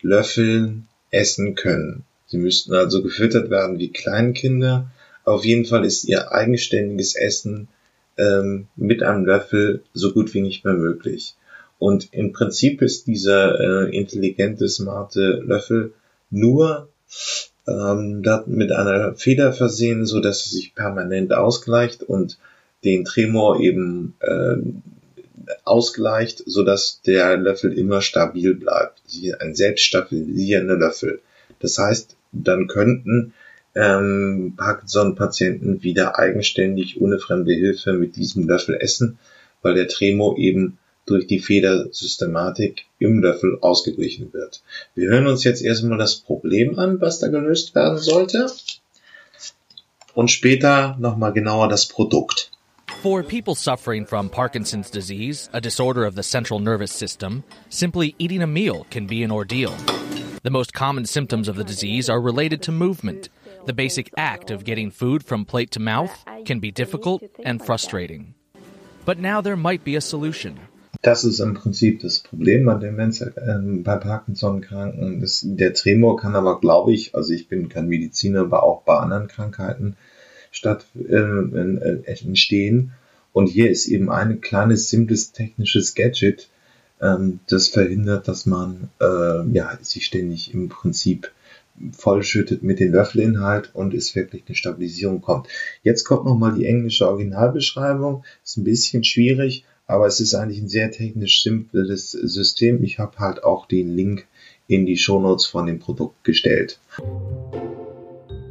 Löffeln essen können. Sie müssten also gefüttert werden wie Kleinkinder. Auf jeden Fall ist ihr eigenständiges Essen ähm, mit einem Löffel so gut wie nicht mehr möglich. Und im Prinzip ist dieser äh, intelligente, smarte Löffel nur ähm, mit einer Feder versehen, so dass er sich permanent ausgleicht und den Tremor eben äh, ausgleicht, so dass der Löffel immer stabil bleibt. Ein selbststabilisierender Löffel. Das heißt, dann könnten ähm, Parkinson-Patienten wieder eigenständig ohne fremde Hilfe mit diesem Löffel essen, weil der Tremor eben durch die Federsystematik im Löffel ausgeglichen wird. Wir hören uns jetzt erstmal das Problem an, was da gelöst werden sollte und später nochmal genauer das Produkt. For people suffering from Parkinson's disease, a disorder of the central nervous system, simply eating a meal can be an ordeal. The most common symptoms of the disease are related to movement, The basic act of getting food from plate to mouth can be difficult and frustrating. But now there might be a solution. Das ist im Prinzip das Problem bei Demenz, äh, bei Parkinson-Kranken. Der Tremor kann aber, glaube ich, also ich bin kein Mediziner, aber auch bei anderen Krankheiten statt äh, entstehen. Und hier ist eben ein kleines, simples technisches Gadget, ähm, das verhindert, dass man äh, ja, sich ständig im Prinzip vollschüttet mit dem Löffelinhalt und es wirklich eine Stabilisierung kommt. Jetzt kommt nochmal die englische Originalbeschreibung. Ist ein bisschen schwierig, aber es ist eigentlich ein sehr technisch simples System. Ich habe halt auch den Link in die Shownotes von dem Produkt gestellt.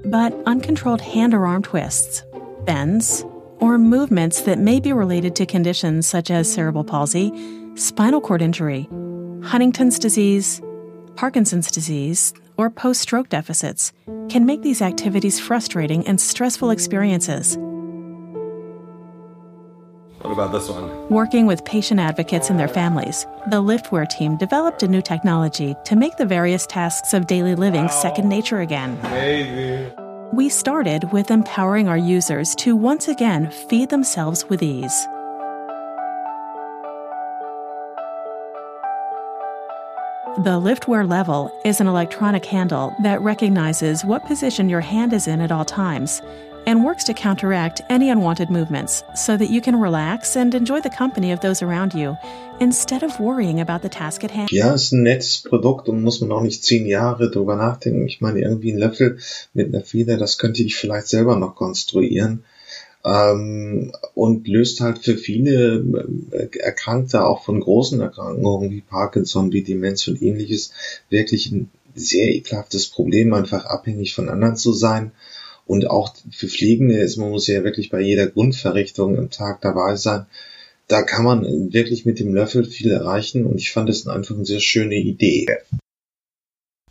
But uncontrolled hand or arm twists, bends, or movements that may be related to conditions such as cerebral palsy, spinal cord injury, Huntington's disease, Parkinson's disease, or post stroke deficits can make these activities frustrating and stressful experiences. What about this one? Working with patient advocates and their families, the Liftware team developed a new technology to make the various tasks of daily living wow. second nature again. We started with empowering our users to once again feed themselves with ease. The liftware level is an electronic handle that recognizes what position your hand is in at all times and works to counteract any unwanted movements so that you can relax and enjoy the company of those around you instead of worrying about the task at hand. Ja, ist ein nettes Produkt und muss man auch nicht zehn Jahre drüber nachdenken. Ich meine, irgendwie ein Löffel mit einer Feder, das könnte ich vielleicht selber noch konstruieren ähm, und löst halt für viele äh, Erkrankte, auch von großen Erkrankungen wie Parkinson, wie Demenz und ähnliches, wirklich ein sehr ekelhaftes Problem, einfach abhängig von anderen zu sein. Und auch für Pflegende ist, man muss ja wirklich bei jeder Grundverrichtung im Tag dabei sein. Da kann man wirklich mit dem Löffel viel erreichen und ich fand es einfach eine sehr schöne Idee.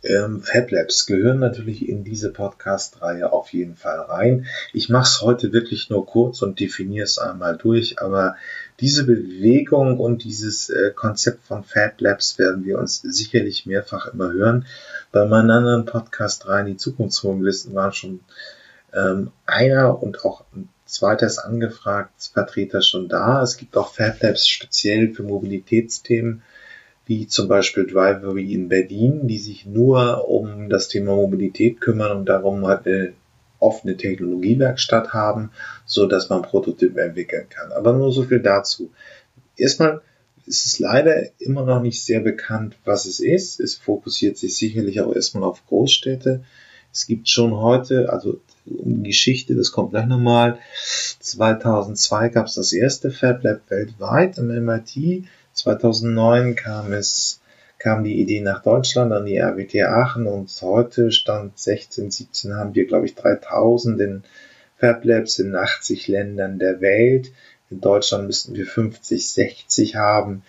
Ähm, Fab Labs gehören natürlich in diese Podcast-Reihe auf jeden Fall rein. Ich mache es heute wirklich nur kurz und definiere es einmal durch, aber diese Bewegung und dieses äh, Konzept von Fab Labs werden wir uns sicherlich mehrfach immer hören. Bei meinen anderen Podcast-Reihen, die Zukunftsmobilisten, waren schon ähm, einer und auch ein zweites angefragt, Vertreter schon da. Es gibt auch Fab Labs speziell für Mobilitätsthemen wie zum Beispiel Drivery in Berlin, die sich nur um das Thema Mobilität kümmern und darum halt eine offene Technologiewerkstatt haben, so dass man Prototypen entwickeln kann. Aber nur so viel dazu. Erstmal es ist leider immer noch nicht sehr bekannt, was es ist. Es fokussiert sich sicherlich auch erstmal auf Großstädte. Es gibt schon heute, also Geschichte, das kommt gleich nochmal. 2002 gab es das erste Fab Lab weltweit im MIT. 2009 kam es, kam die Idee nach Deutschland an die RWT Aachen und heute stand 16, 17 haben wir, glaube ich, 3000 in Fab Labs in 80 Ländern der Welt. In Deutschland müssten wir 50, 60 haben.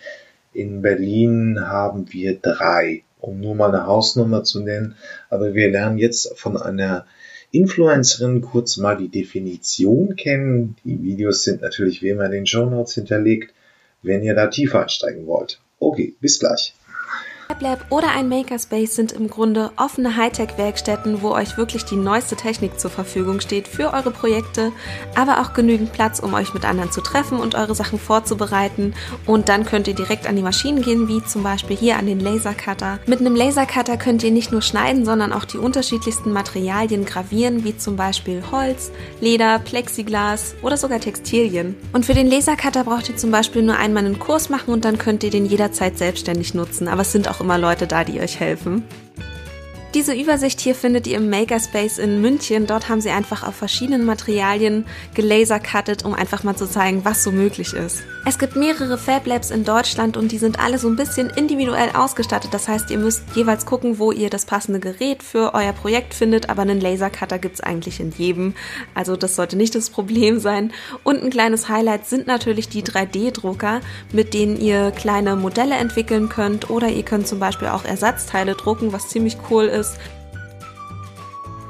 In Berlin haben wir drei, um nur mal eine Hausnummer zu nennen. Aber wir lernen jetzt von einer Influencerin kurz mal die Definition kennen. Die Videos sind natürlich wie immer in den Show Notes hinterlegt, wenn ihr da tiefer einsteigen wollt. Okay, bis gleich. FabLab oder ein Makerspace sind im Grunde offene Hightech-Werkstätten, wo euch wirklich die neueste Technik zur Verfügung steht für eure Projekte, aber auch genügend Platz, um euch mit anderen zu treffen und eure Sachen vorzubereiten. Und dann könnt ihr direkt an die Maschinen gehen, wie zum Beispiel hier an den Lasercutter. Mit einem Lasercutter könnt ihr nicht nur schneiden, sondern auch die unterschiedlichsten Materialien gravieren, wie zum Beispiel Holz, Leder, Plexiglas oder sogar Textilien. Und für den Lasercutter braucht ihr zum Beispiel nur einmal einen Kurs machen und dann könnt ihr den jederzeit selbstständig nutzen. Aber es sind auch auch immer Leute da, die euch helfen. Diese Übersicht hier findet ihr im Makerspace in München. Dort haben sie einfach auf verschiedenen Materialien gelasercuttet, um einfach mal zu zeigen, was so möglich ist. Es gibt mehrere Fab Labs in Deutschland und die sind alle so ein bisschen individuell ausgestattet. Das heißt, ihr müsst jeweils gucken, wo ihr das passende Gerät für euer Projekt findet, aber einen Lasercutter gibt es eigentlich in jedem. Also das sollte nicht das Problem sein. Und ein kleines Highlight sind natürlich die 3D-Drucker, mit denen ihr kleine Modelle entwickeln könnt oder ihr könnt zum Beispiel auch Ersatzteile drucken, was ziemlich cool ist ist.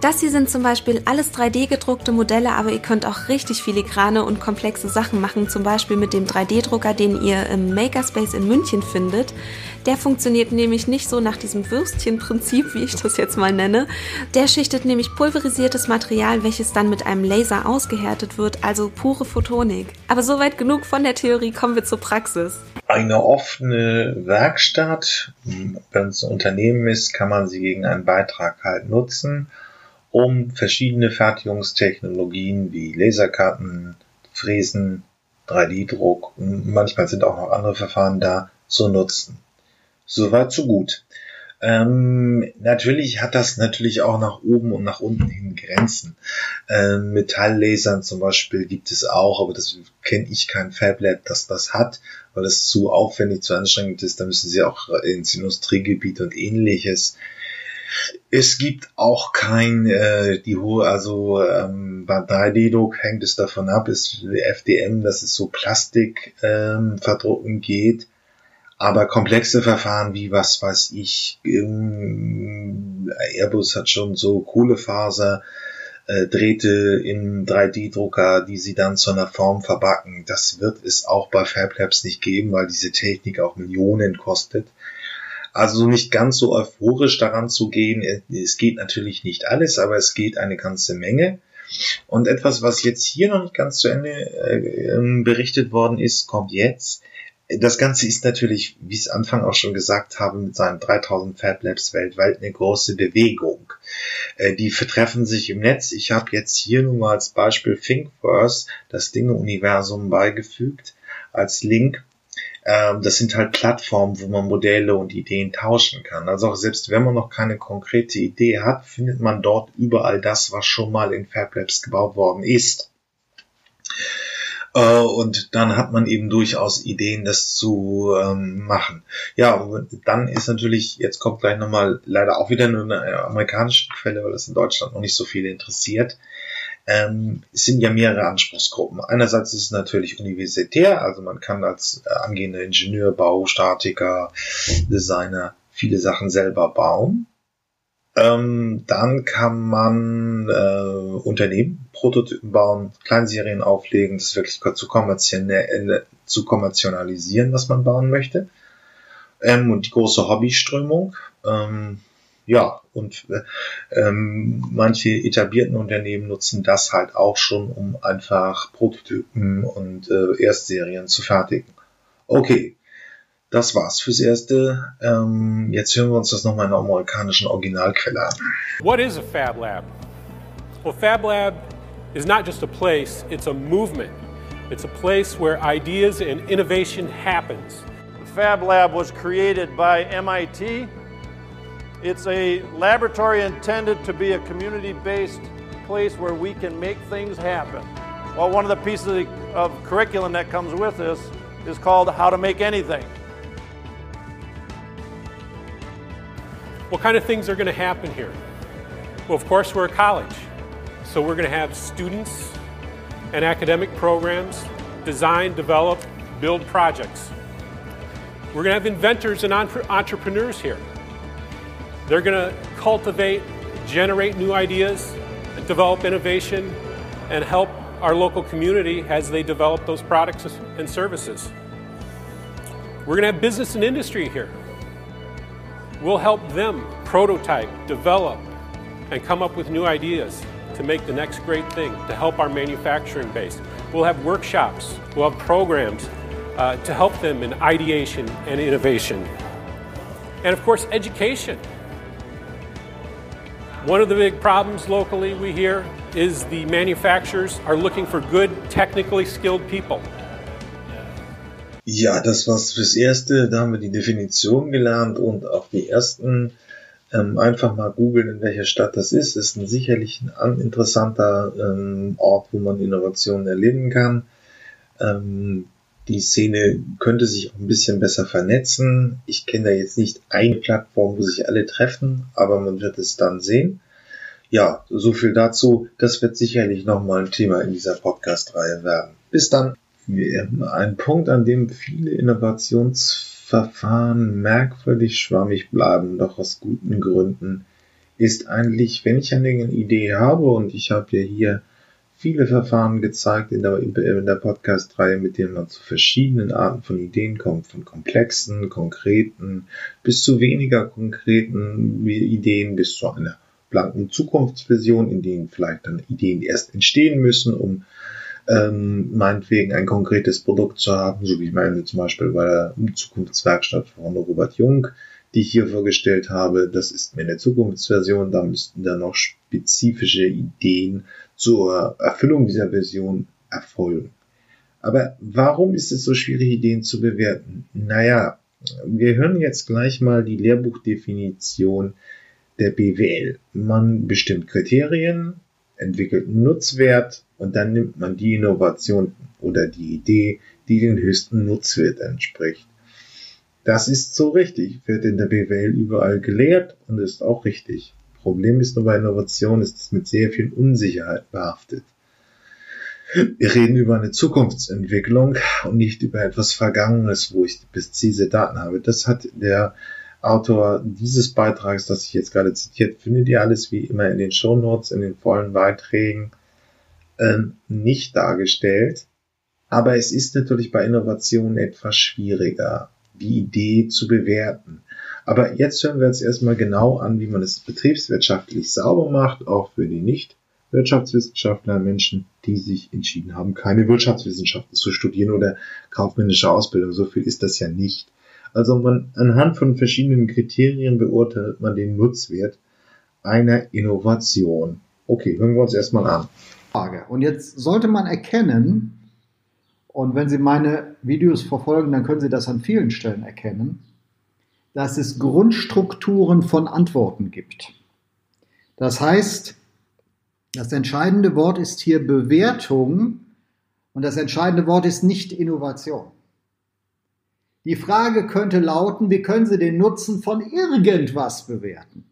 Das hier sind zum Beispiel alles 3D gedruckte Modelle, aber ihr könnt auch richtig filigrane und komplexe Sachen machen, zum Beispiel mit dem 3D-Drucker, den ihr im Makerspace in München findet. Der funktioniert nämlich nicht so nach diesem Würstchenprinzip, wie ich das jetzt mal nenne. Der schichtet nämlich pulverisiertes Material, welches dann mit einem Laser ausgehärtet wird, also pure Photonik. Aber soweit genug von der Theorie, kommen wir zur Praxis. Eine offene Werkstatt, wenn es ein Unternehmen ist, kann man sie gegen einen Beitrag halt nutzen um verschiedene Fertigungstechnologien wie Laserkarten, Fräsen, 3D-Druck und manchmal sind auch noch andere Verfahren da zu nutzen. Soweit so gut. Ähm, natürlich hat das natürlich auch nach oben und nach unten hin Grenzen. Ähm, Metalllasern zum Beispiel gibt es auch, aber das kenne ich kein FabLab, das das hat, weil es zu aufwendig, zu anstrengend ist. Da müssen sie auch ins Industriegebiet und ähnliches. Es gibt auch kein, äh, die hohe, also ähm, bei 3D-Druck hängt es davon ab, ist FDM, dass es so Plastik ähm, verdrucken geht. Aber komplexe Verfahren wie, was weiß ich, ähm, Airbus hat schon so Kohlefaser, äh, Drähte im 3D-Drucker, die sie dann zu einer Form verbacken. Das wird es auch bei Fab Labs nicht geben, weil diese Technik auch Millionen kostet. Also nicht ganz so euphorisch daran zu gehen. Es geht natürlich nicht alles, aber es geht eine ganze Menge. Und etwas, was jetzt hier noch nicht ganz zu Ende äh, ähm, berichtet worden ist, kommt jetzt. Das Ganze ist natürlich, wie ich es Anfang auch schon gesagt habe, mit seinen 3000 Fab Labs weltweit eine große Bewegung. Äh, die vertreffen sich im Netz. Ich habe jetzt hier nur mal als Beispiel Thinkverse, das Dinge-Universum beigefügt, als Link ähm, das sind halt Plattformen, wo man Modelle und Ideen tauschen kann. Also auch selbst wenn man noch keine konkrete Idee hat, findet man dort überall das, was schon mal in Fab Labs gebaut worden ist. Äh, und dann hat man eben durchaus Ideen, das zu ähm, machen. Ja, dann ist natürlich, jetzt kommt gleich nochmal leider auch wieder eine amerikanische Quelle, weil das in Deutschland noch nicht so viele interessiert ähm, es sind ja mehrere Anspruchsgruppen. Einerseits ist es natürlich universitär, also man kann als äh, angehender Ingenieur, Baustatiker, Designer viele Sachen selber bauen. Ähm, dann kann man äh, Unternehmen Prototypen bauen, Kleinserien auflegen, das wirklich zu, kommerziell, zu kommerzialisieren, was man bauen möchte. Ähm, und die große Hobbyströmung. Ähm, ja, und ähm, manche etablierten Unternehmen nutzen das halt auch schon, um einfach Prototypen und äh, Erstserien zu fertigen. Okay, das war's fürs Erste. Ähm, jetzt hören wir uns das nochmal in der amerikanischen Originalquelle an. What is a Fab Lab? Well, Fab Lab is not just a place, it's a movement. It's a place where ideas and innovation happens. Fab Lab was created by MIT. It's a laboratory intended to be a community based place where we can make things happen. Well, one of the pieces of curriculum that comes with this is called How to Make Anything. What kind of things are going to happen here? Well, of course, we're a college. So we're going to have students and academic programs design, develop, build projects. We're going to have inventors and entre- entrepreneurs here. They're going to cultivate, generate new ideas, develop innovation, and help our local community as they develop those products and services. We're going to have business and industry here. We'll help them prototype, develop, and come up with new ideas to make the next great thing, to help our manufacturing base. We'll have workshops, we'll have programs uh, to help them in ideation and innovation. And of course, education. One of the big problems locally we hear is the manufacturers are looking for good, technically skilled people. Ja, das war's fürs Erste. Da haben wir die Definition gelernt und auch die ersten ähm, einfach mal googeln, in welcher Stadt das ist. Ist ein sicherlich ein interessanter ähm, Ort, wo man Innovationen erleben kann. Ähm, die Szene könnte sich auch ein bisschen besser vernetzen. Ich kenne da jetzt nicht eine Plattform, wo sich alle treffen, aber man wird es dann sehen. Ja, so viel dazu. Das wird sicherlich nochmal ein Thema in dieser Podcast-Reihe werden. Bis dann. Ein Punkt, an dem viele Innovationsverfahren merkwürdig schwammig bleiben, doch aus guten Gründen, ist eigentlich, wenn ich eine Idee habe, und ich habe ja hier viele Verfahren gezeigt in der, in der Podcast-Reihe, mit denen man zu verschiedenen Arten von Ideen kommt, von komplexen, konkreten bis zu weniger konkreten Ideen bis zu einer blanken Zukunftsvision, in denen vielleicht dann Ideen erst entstehen müssen, um ähm, meinetwegen ein konkretes Produkt zu haben, so wie ich meine zum Beispiel bei der Zukunftswerkstatt von Robert Jung, die ich hier vorgestellt habe. Das ist mir eine Zukunftsversion, da müssten dann noch spezifische Ideen zur Erfüllung dieser Version erfolgen. Aber warum ist es so schwierig, Ideen zu bewerten? Naja, wir hören jetzt gleich mal die Lehrbuchdefinition der BWL. Man bestimmt Kriterien, entwickelt einen Nutzwert und dann nimmt man die Innovation oder die Idee, die den höchsten Nutzwert entspricht. Das ist so richtig, wird in der BWL überall gelehrt und ist auch richtig. Problem ist nur bei Innovation, ist es mit sehr viel Unsicherheit behaftet. Wir reden über eine Zukunftsentwicklung und nicht über etwas Vergangenes, wo ich präzise Daten habe. Das hat der Autor dieses Beitrags, das ich jetzt gerade zitiert, findet ihr alles wie immer in den Show Notes, in den vollen Beiträgen ähm, nicht dargestellt. Aber es ist natürlich bei Innovationen etwas schwieriger, die Idee zu bewerten. Aber jetzt hören wir uns erstmal genau an, wie man es betriebswirtschaftlich sauber macht, auch für die nicht Wirtschaftswissenschaftler, Menschen, die sich entschieden haben, keine Wirtschaftswissenschaften zu studieren oder kaufmännische Ausbildung. So viel ist das ja nicht. Also man, anhand von verschiedenen Kriterien beurteilt man den Nutzwert einer Innovation. Okay, hören wir uns erstmal an. Frage. Und jetzt sollte man erkennen, und wenn Sie meine Videos verfolgen, dann können Sie das an vielen Stellen erkennen, dass es Grundstrukturen von Antworten gibt. Das heißt, das entscheidende Wort ist hier Bewertung und das entscheidende Wort ist nicht Innovation. Die Frage könnte lauten, wie können Sie den Nutzen von irgendwas bewerten?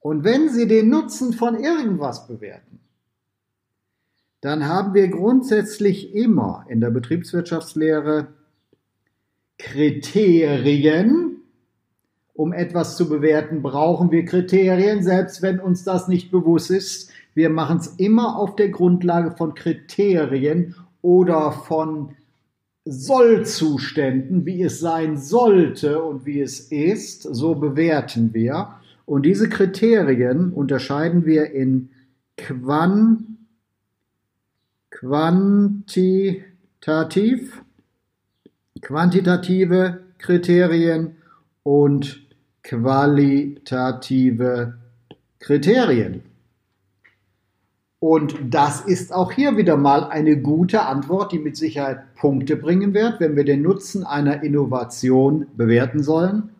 Und wenn Sie den Nutzen von irgendwas bewerten, dann haben wir grundsätzlich immer in der Betriebswirtschaftslehre Kriterien. Um etwas zu bewerten, brauchen wir Kriterien, selbst wenn uns das nicht bewusst ist. Wir machen es immer auf der Grundlage von Kriterien oder von Sollzuständen, wie es sein sollte und wie es ist, so bewerten wir. Und diese Kriterien unterscheiden wir in Quan, quantitativ, quantitative Kriterien und qualitative Kriterien. Und das ist auch hier wieder mal eine gute Antwort, die mit Sicherheit Punkte bringen wird, wenn wir den Nutzen einer Innovation bewerten sollen.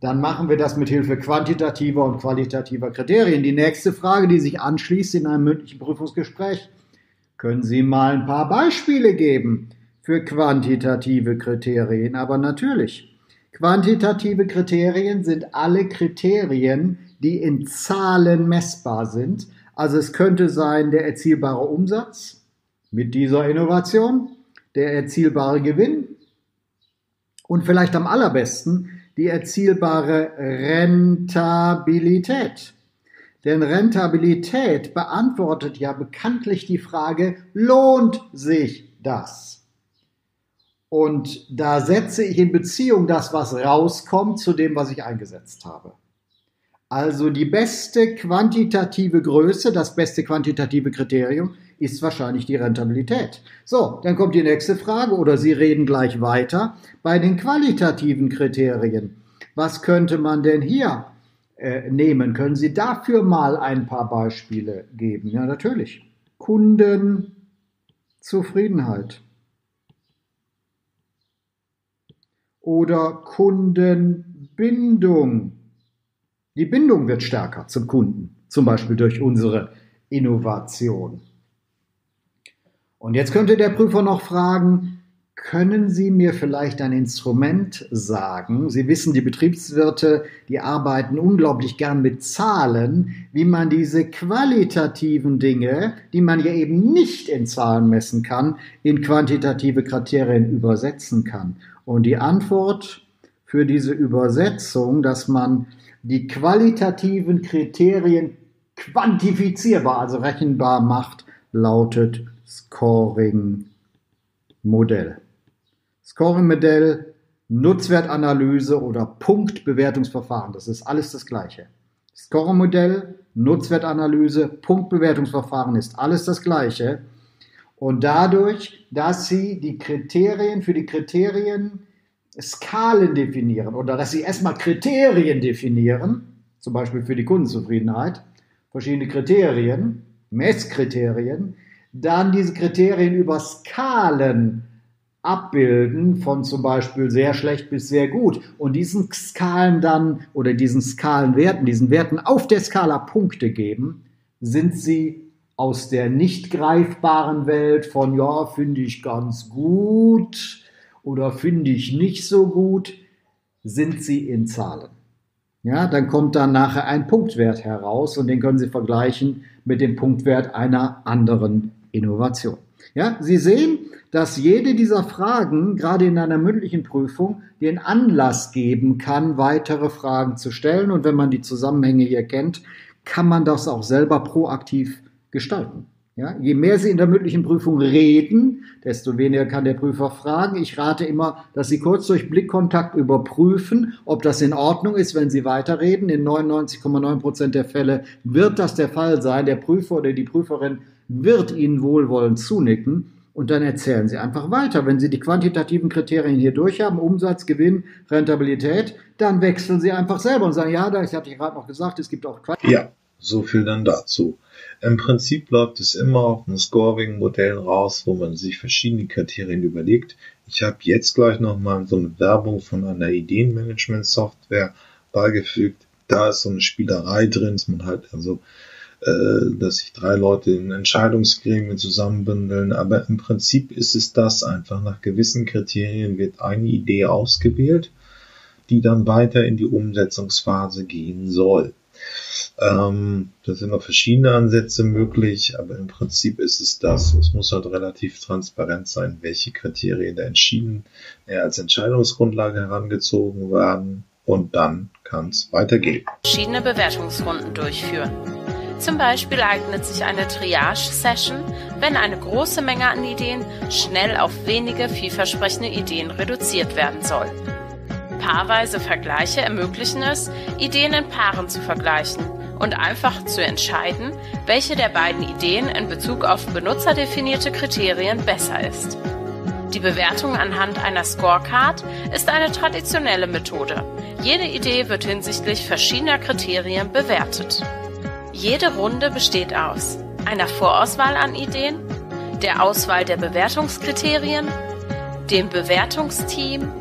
Dann machen wir das mit Hilfe quantitativer und qualitativer Kriterien. Die nächste Frage, die sich anschließt in einem mündlichen Prüfungsgespräch, können Sie mal ein paar Beispiele geben für quantitative Kriterien? Aber natürlich, quantitative Kriterien sind alle Kriterien, die in Zahlen messbar sind. Also es könnte sein der erzielbare Umsatz mit dieser Innovation, der erzielbare Gewinn und vielleicht am allerbesten die erzielbare Rentabilität. Denn Rentabilität beantwortet ja bekanntlich die Frage, lohnt sich das? Und da setze ich in Beziehung das, was rauskommt, zu dem, was ich eingesetzt habe. Also die beste quantitative Größe, das beste quantitative Kriterium ist wahrscheinlich die Rentabilität. So, dann kommt die nächste Frage oder Sie reden gleich weiter bei den qualitativen Kriterien. Was könnte man denn hier äh, nehmen? Können Sie dafür mal ein paar Beispiele geben? Ja, natürlich. Kundenzufriedenheit oder Kundenbindung. Die Bindung wird stärker zum Kunden, zum Beispiel durch unsere Innovation. Und jetzt könnte der Prüfer noch fragen, können Sie mir vielleicht ein Instrument sagen? Sie wissen, die Betriebswirte, die arbeiten unglaublich gern mit Zahlen, wie man diese qualitativen Dinge, die man ja eben nicht in Zahlen messen kann, in quantitative Kriterien übersetzen kann. Und die Antwort für diese Übersetzung, dass man die qualitativen Kriterien quantifizierbar, also rechenbar macht, lautet Scoring-Modell. Scoring-Modell, Nutzwertanalyse oder Punktbewertungsverfahren, das ist alles das Gleiche. Scoring-Modell, Nutzwertanalyse, Punktbewertungsverfahren ist alles das Gleiche. Und dadurch, dass Sie die Kriterien für die Kriterien Skalen definieren oder dass sie erstmal Kriterien definieren, zum Beispiel für die Kundenzufriedenheit, verschiedene Kriterien, Messkriterien, dann diese Kriterien über Skalen abbilden, von zum Beispiel sehr schlecht bis sehr gut. Und diesen Skalen dann oder diesen Skalenwerten, diesen Werten auf der Skala Punkte geben, sind sie aus der nicht greifbaren Welt von, ja, finde ich ganz gut, oder finde ich nicht so gut, sind sie in Zahlen. Ja, dann kommt dann nachher ein Punktwert heraus und den können Sie vergleichen mit dem Punktwert einer anderen Innovation. Ja, Sie sehen, dass jede dieser Fragen, gerade in einer mündlichen Prüfung, den Anlass geben kann, weitere Fragen zu stellen. Und wenn man die Zusammenhänge hier kennt, kann man das auch selber proaktiv gestalten. Ja, je mehr Sie in der mündlichen Prüfung reden, desto weniger kann der Prüfer fragen. Ich rate immer, dass Sie kurz durch Blickkontakt überprüfen, ob das in Ordnung ist, wenn Sie weiterreden. In 99,9 Prozent der Fälle wird das der Fall sein. Der Prüfer oder die Prüferin wird Ihnen wohlwollend zunicken. Und dann erzählen Sie einfach weiter. Wenn Sie die quantitativen Kriterien hier durch haben, Umsatz, Gewinn, Rentabilität, dann wechseln Sie einfach selber und sagen, ja, das hatte ich gerade noch gesagt, es gibt auch Quantität. Ja, so viel dann dazu. Im Prinzip läuft es immer auf ein Scoring-Modell raus, wo man sich verschiedene Kriterien überlegt. Ich habe jetzt gleich nochmal so eine Werbung von einer Ideenmanagement-Software beigefügt. Da ist so eine Spielerei drin, dass man halt also äh, dass sich drei Leute in Entscheidungsgremien zusammenbündeln, aber im Prinzip ist es das einfach. Nach gewissen Kriterien wird eine Idee ausgewählt, die dann weiter in die Umsetzungsphase gehen soll. Ähm, da sind noch verschiedene Ansätze möglich, aber im Prinzip ist es das. Es muss halt relativ transparent sein, welche Kriterien da entschieden ja, als Entscheidungsgrundlage herangezogen werden und dann kann es weitergehen. Verschiedene Bewertungsrunden durchführen. Zum Beispiel eignet sich eine Triage-Session, wenn eine große Menge an Ideen schnell auf wenige vielversprechende Ideen reduziert werden soll. Paarweise Vergleiche ermöglichen es, Ideen in Paaren zu vergleichen und einfach zu entscheiden, welche der beiden Ideen in Bezug auf benutzerdefinierte Kriterien besser ist. Die Bewertung anhand einer Scorecard ist eine traditionelle Methode. Jede Idee wird hinsichtlich verschiedener Kriterien bewertet. Jede Runde besteht aus einer Vorauswahl an Ideen, der Auswahl der Bewertungskriterien, dem Bewertungsteam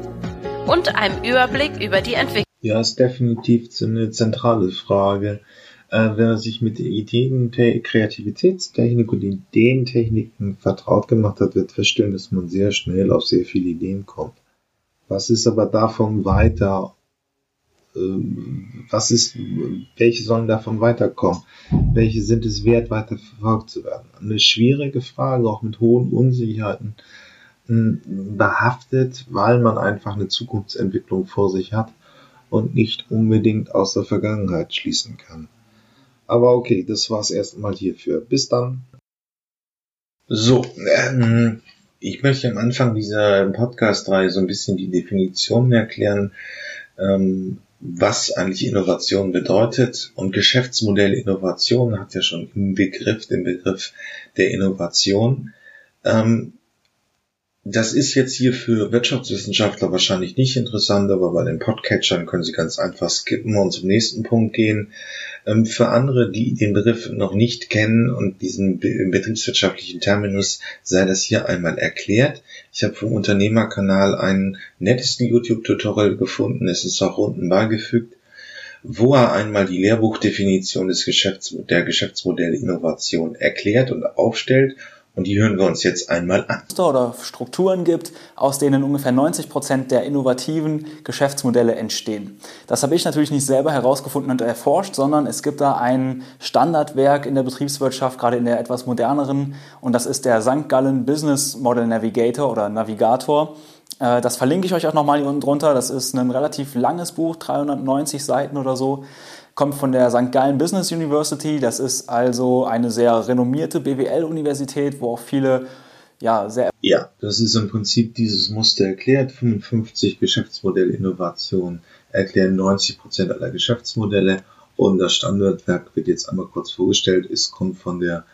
und einem Überblick über die Entwicklung. Ja, ist definitiv eine zentrale Frage. Äh, wer sich mit Ideen, Kreativitätstechnik und Ideentechniken vertraut gemacht hat, wird feststellen, dass man sehr schnell auf sehr viele Ideen kommt. Was ist aber davon weiter? Ähm, was ist, welche sollen davon weiterkommen? Welche sind es wert, weiter verfolgt zu werden? Eine schwierige Frage, auch mit hohen Unsicherheiten hm, behaftet, weil man einfach eine Zukunftsentwicklung vor sich hat und nicht unbedingt aus der Vergangenheit schließen kann. Aber okay, das war's erstmal hierfür. Bis dann. So, ähm, ich möchte am Anfang dieser Podcast-Reihe so ein bisschen die Definition erklären, ähm, was eigentlich Innovation bedeutet. Und Geschäftsmodell Innovation hat ja schon im Begriff, den Begriff der Innovation. Ähm, das ist jetzt hier für Wirtschaftswissenschaftler wahrscheinlich nicht interessant, aber bei den Podcatchern können Sie ganz einfach skippen und zum nächsten Punkt gehen. Ähm, für andere, die den Begriff noch nicht kennen und diesen betriebswirtschaftlichen Terminus, sei das hier einmal erklärt. Ich habe vom Unternehmerkanal ein nettes YouTube-Tutorial gefunden, es ist auch unten beigefügt, wo er einmal die Lehrbuchdefinition des Geschäfts der Geschäftsmodellinnovation erklärt und aufstellt und die hören wir uns jetzt einmal an. Oder Strukturen gibt, aus denen ungefähr 90 Prozent der innovativen Geschäftsmodelle entstehen. Das habe ich natürlich nicht selber herausgefunden und erforscht, sondern es gibt da ein Standardwerk in der Betriebswirtschaft, gerade in der etwas moderneren, und das ist der St. Gallen Business Model Navigator oder Navigator. Äh, das verlinke ich euch auch nochmal hier unten drunter. Das ist ein relativ langes Buch, 390 Seiten oder so kommt von der St. Gallen Business University. Das ist also eine sehr renommierte BWL-Universität, wo auch viele ja, sehr. Ja, das ist im Prinzip dieses Muster erklärt. 55 Geschäftsmodellinnovationen erklären 90 Prozent aller Geschäftsmodelle. Und das Standardwerk wird jetzt einmal kurz vorgestellt, ist, kommt von der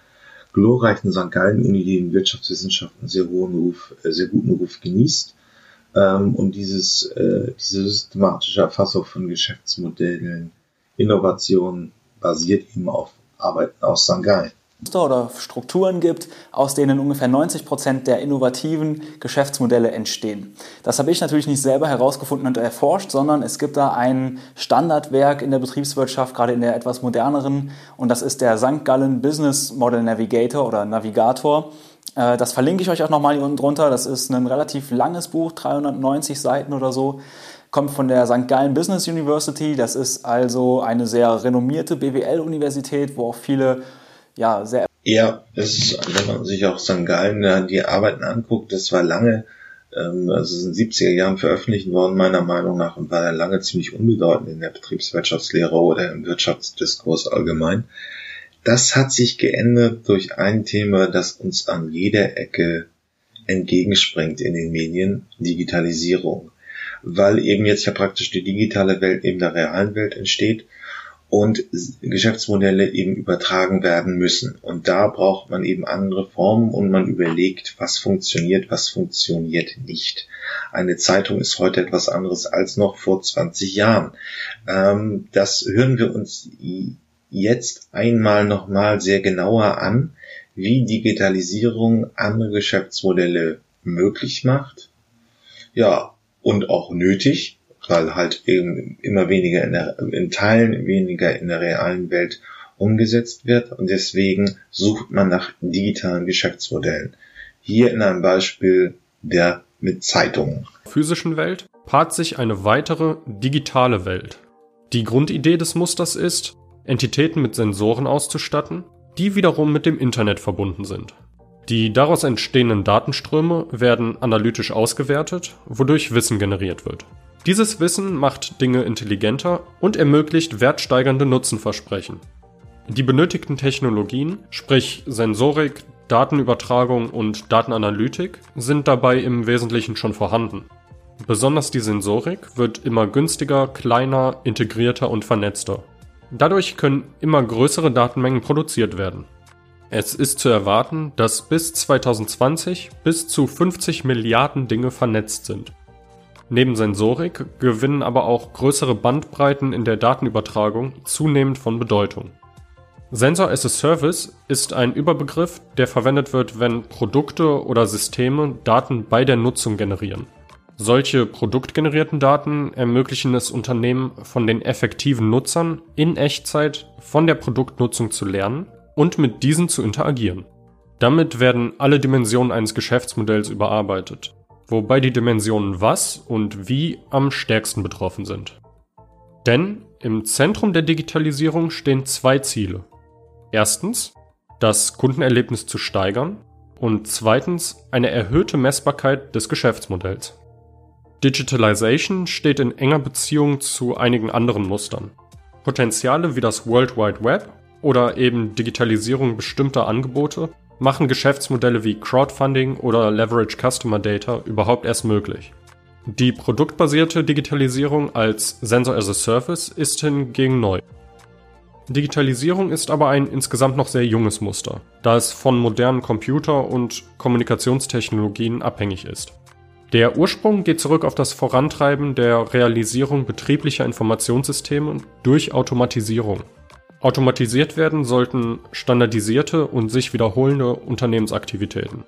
glorreichen St. Gallen-Uni, die in Wirtschaftswissenschaften sehr hohen Ruf, äh, sehr guten Ruf genießt. Ähm, und dieses, äh, diese systematische Erfassung von Geschäftsmodellen Innovation basiert eben auf Arbeiten aus Shanghai oder Strukturen gibt, aus denen ungefähr 90 Prozent der innovativen Geschäftsmodelle entstehen. Das habe ich natürlich nicht selber herausgefunden und erforscht, sondern es gibt da ein Standardwerk in der Betriebswirtschaft, gerade in der etwas moderneren, und das ist der St. Gallen Business Model Navigator oder Navigator. Äh, das verlinke ich euch auch nochmal hier unten drunter. Das ist ein relativ langes Buch, 390 Seiten oder so kommt von der St. Gallen Business University. Das ist also eine sehr renommierte BWL-Universität, wo auch viele ja sehr. Ja, das ist, wenn man sich auch St. Gallen die Arbeiten anguckt, das war lange, ähm, also in den 70er Jahren veröffentlicht worden, meiner Meinung nach, und war lange ziemlich unbedeutend in der Betriebswirtschaftslehre oder im Wirtschaftsdiskurs allgemein. Das hat sich geändert durch ein Thema, das uns an jeder Ecke entgegenspringt in den Medien, Digitalisierung weil eben jetzt ja praktisch die digitale Welt neben der realen Welt entsteht und Geschäftsmodelle eben übertragen werden müssen. Und da braucht man eben andere Formen und man überlegt, was funktioniert, was funktioniert nicht. Eine Zeitung ist heute etwas anderes als noch vor 20 Jahren. Ähm, das hören wir uns jetzt einmal nochmal sehr genauer an, wie Digitalisierung andere Geschäftsmodelle möglich macht. Ja, und auch nötig, weil halt eben immer weniger in, der, in Teilen weniger in der realen Welt umgesetzt wird und deswegen sucht man nach digitalen Geschäftsmodellen. Hier in einem Beispiel der mit Zeitungen. Physischen Welt paart sich eine weitere digitale Welt. Die Grundidee des Musters ist, Entitäten mit Sensoren auszustatten, die wiederum mit dem Internet verbunden sind. Die daraus entstehenden Datenströme werden analytisch ausgewertet, wodurch Wissen generiert wird. Dieses Wissen macht Dinge intelligenter und ermöglicht wertsteigernde Nutzenversprechen. Die benötigten Technologien, sprich Sensorik, Datenübertragung und Datenanalytik, sind dabei im Wesentlichen schon vorhanden. Besonders die Sensorik wird immer günstiger, kleiner, integrierter und vernetzter. Dadurch können immer größere Datenmengen produziert werden. Es ist zu erwarten, dass bis 2020 bis zu 50 Milliarden Dinge vernetzt sind. Neben Sensorik gewinnen aber auch größere Bandbreiten in der Datenübertragung zunehmend von Bedeutung. Sensor as a Service ist ein Überbegriff, der verwendet wird, wenn Produkte oder Systeme Daten bei der Nutzung generieren. Solche produktgenerierten Daten ermöglichen es Unternehmen, von den effektiven Nutzern in Echtzeit von der Produktnutzung zu lernen und mit diesen zu interagieren. Damit werden alle Dimensionen eines Geschäftsmodells überarbeitet, wobei die Dimensionen was und wie am stärksten betroffen sind. Denn im Zentrum der Digitalisierung stehen zwei Ziele. Erstens, das Kundenerlebnis zu steigern und zweitens eine erhöhte Messbarkeit des Geschäftsmodells. Digitalization steht in enger Beziehung zu einigen anderen Mustern. Potenziale wie das World Wide Web oder eben Digitalisierung bestimmter Angebote machen Geschäftsmodelle wie Crowdfunding oder Leverage Customer Data überhaupt erst möglich. Die produktbasierte Digitalisierung als Sensor as a Service ist hingegen neu. Digitalisierung ist aber ein insgesamt noch sehr junges Muster, da es von modernen Computer- und Kommunikationstechnologien abhängig ist. Der Ursprung geht zurück auf das Vorantreiben der Realisierung betrieblicher Informationssysteme durch Automatisierung. Automatisiert werden sollten standardisierte und sich wiederholende Unternehmensaktivitäten.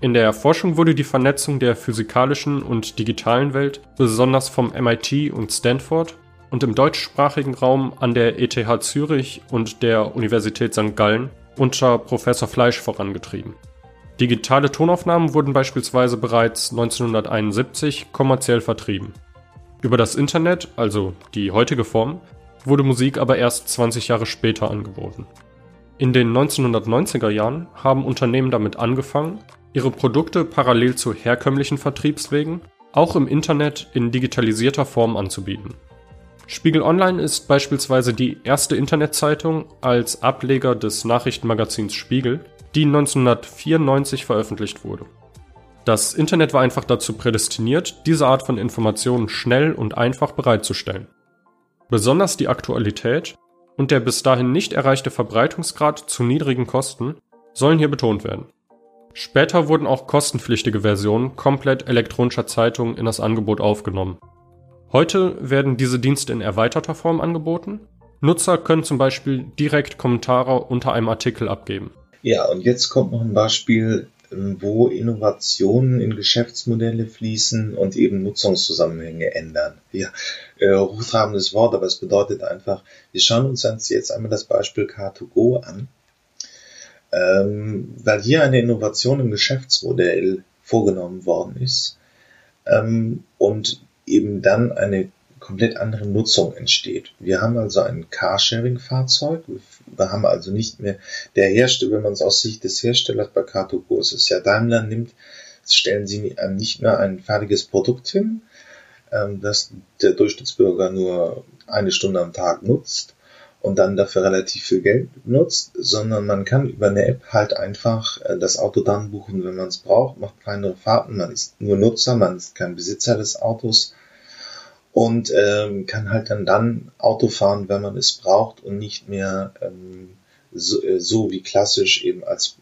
In der Forschung wurde die Vernetzung der physikalischen und digitalen Welt besonders vom MIT und Stanford und im deutschsprachigen Raum an der ETH Zürich und der Universität St. Gallen unter Professor Fleisch vorangetrieben. Digitale Tonaufnahmen wurden beispielsweise bereits 1971 kommerziell vertrieben. Über das Internet, also die heutige Form, wurde Musik aber erst 20 Jahre später angeboten. In den 1990er Jahren haben Unternehmen damit angefangen, ihre Produkte parallel zu herkömmlichen Vertriebswegen auch im Internet in digitalisierter Form anzubieten. Spiegel Online ist beispielsweise die erste Internetzeitung als Ableger des Nachrichtenmagazins Spiegel, die 1994 veröffentlicht wurde. Das Internet war einfach dazu prädestiniert, diese Art von Informationen schnell und einfach bereitzustellen. Besonders die Aktualität und der bis dahin nicht erreichte Verbreitungsgrad zu niedrigen Kosten sollen hier betont werden. Später wurden auch kostenpflichtige Versionen komplett elektronischer Zeitungen in das Angebot aufgenommen. Heute werden diese Dienste in erweiterter Form angeboten. Nutzer können zum Beispiel direkt Kommentare unter einem Artikel abgeben. Ja, und jetzt kommt noch ein Beispiel, wo Innovationen in Geschäftsmodelle fließen und eben Nutzungszusammenhänge ändern. Ja, äh, hochtrabendes Wort, aber es bedeutet einfach, wir schauen uns jetzt einmal das Beispiel Car2Go an, ähm, weil hier eine Innovation im Geschäftsmodell vorgenommen worden ist ähm, und eben dann eine komplett andere Nutzung entsteht. Wir haben also ein Carsharing-Fahrzeug. Wir haben also nicht mehr der Hersteller, wenn man es aus Sicht des Herstellers bei Car2Go ist, ja Daimler nimmt, stellen sie nicht mehr ein fertiges Produkt hin, ähm, das der Durchschnittsbürger nur eine Stunde am Tag nutzt und dann dafür relativ viel Geld nutzt, sondern man kann über eine App halt einfach äh, das Auto dann buchen, wenn man es braucht, macht kleinere Fahrten, man ist nur Nutzer, man ist kein Besitzer des Autos und ähm, kann halt dann dann Auto fahren, wenn man es braucht und nicht mehr ähm, so, äh, so wie klassisch eben als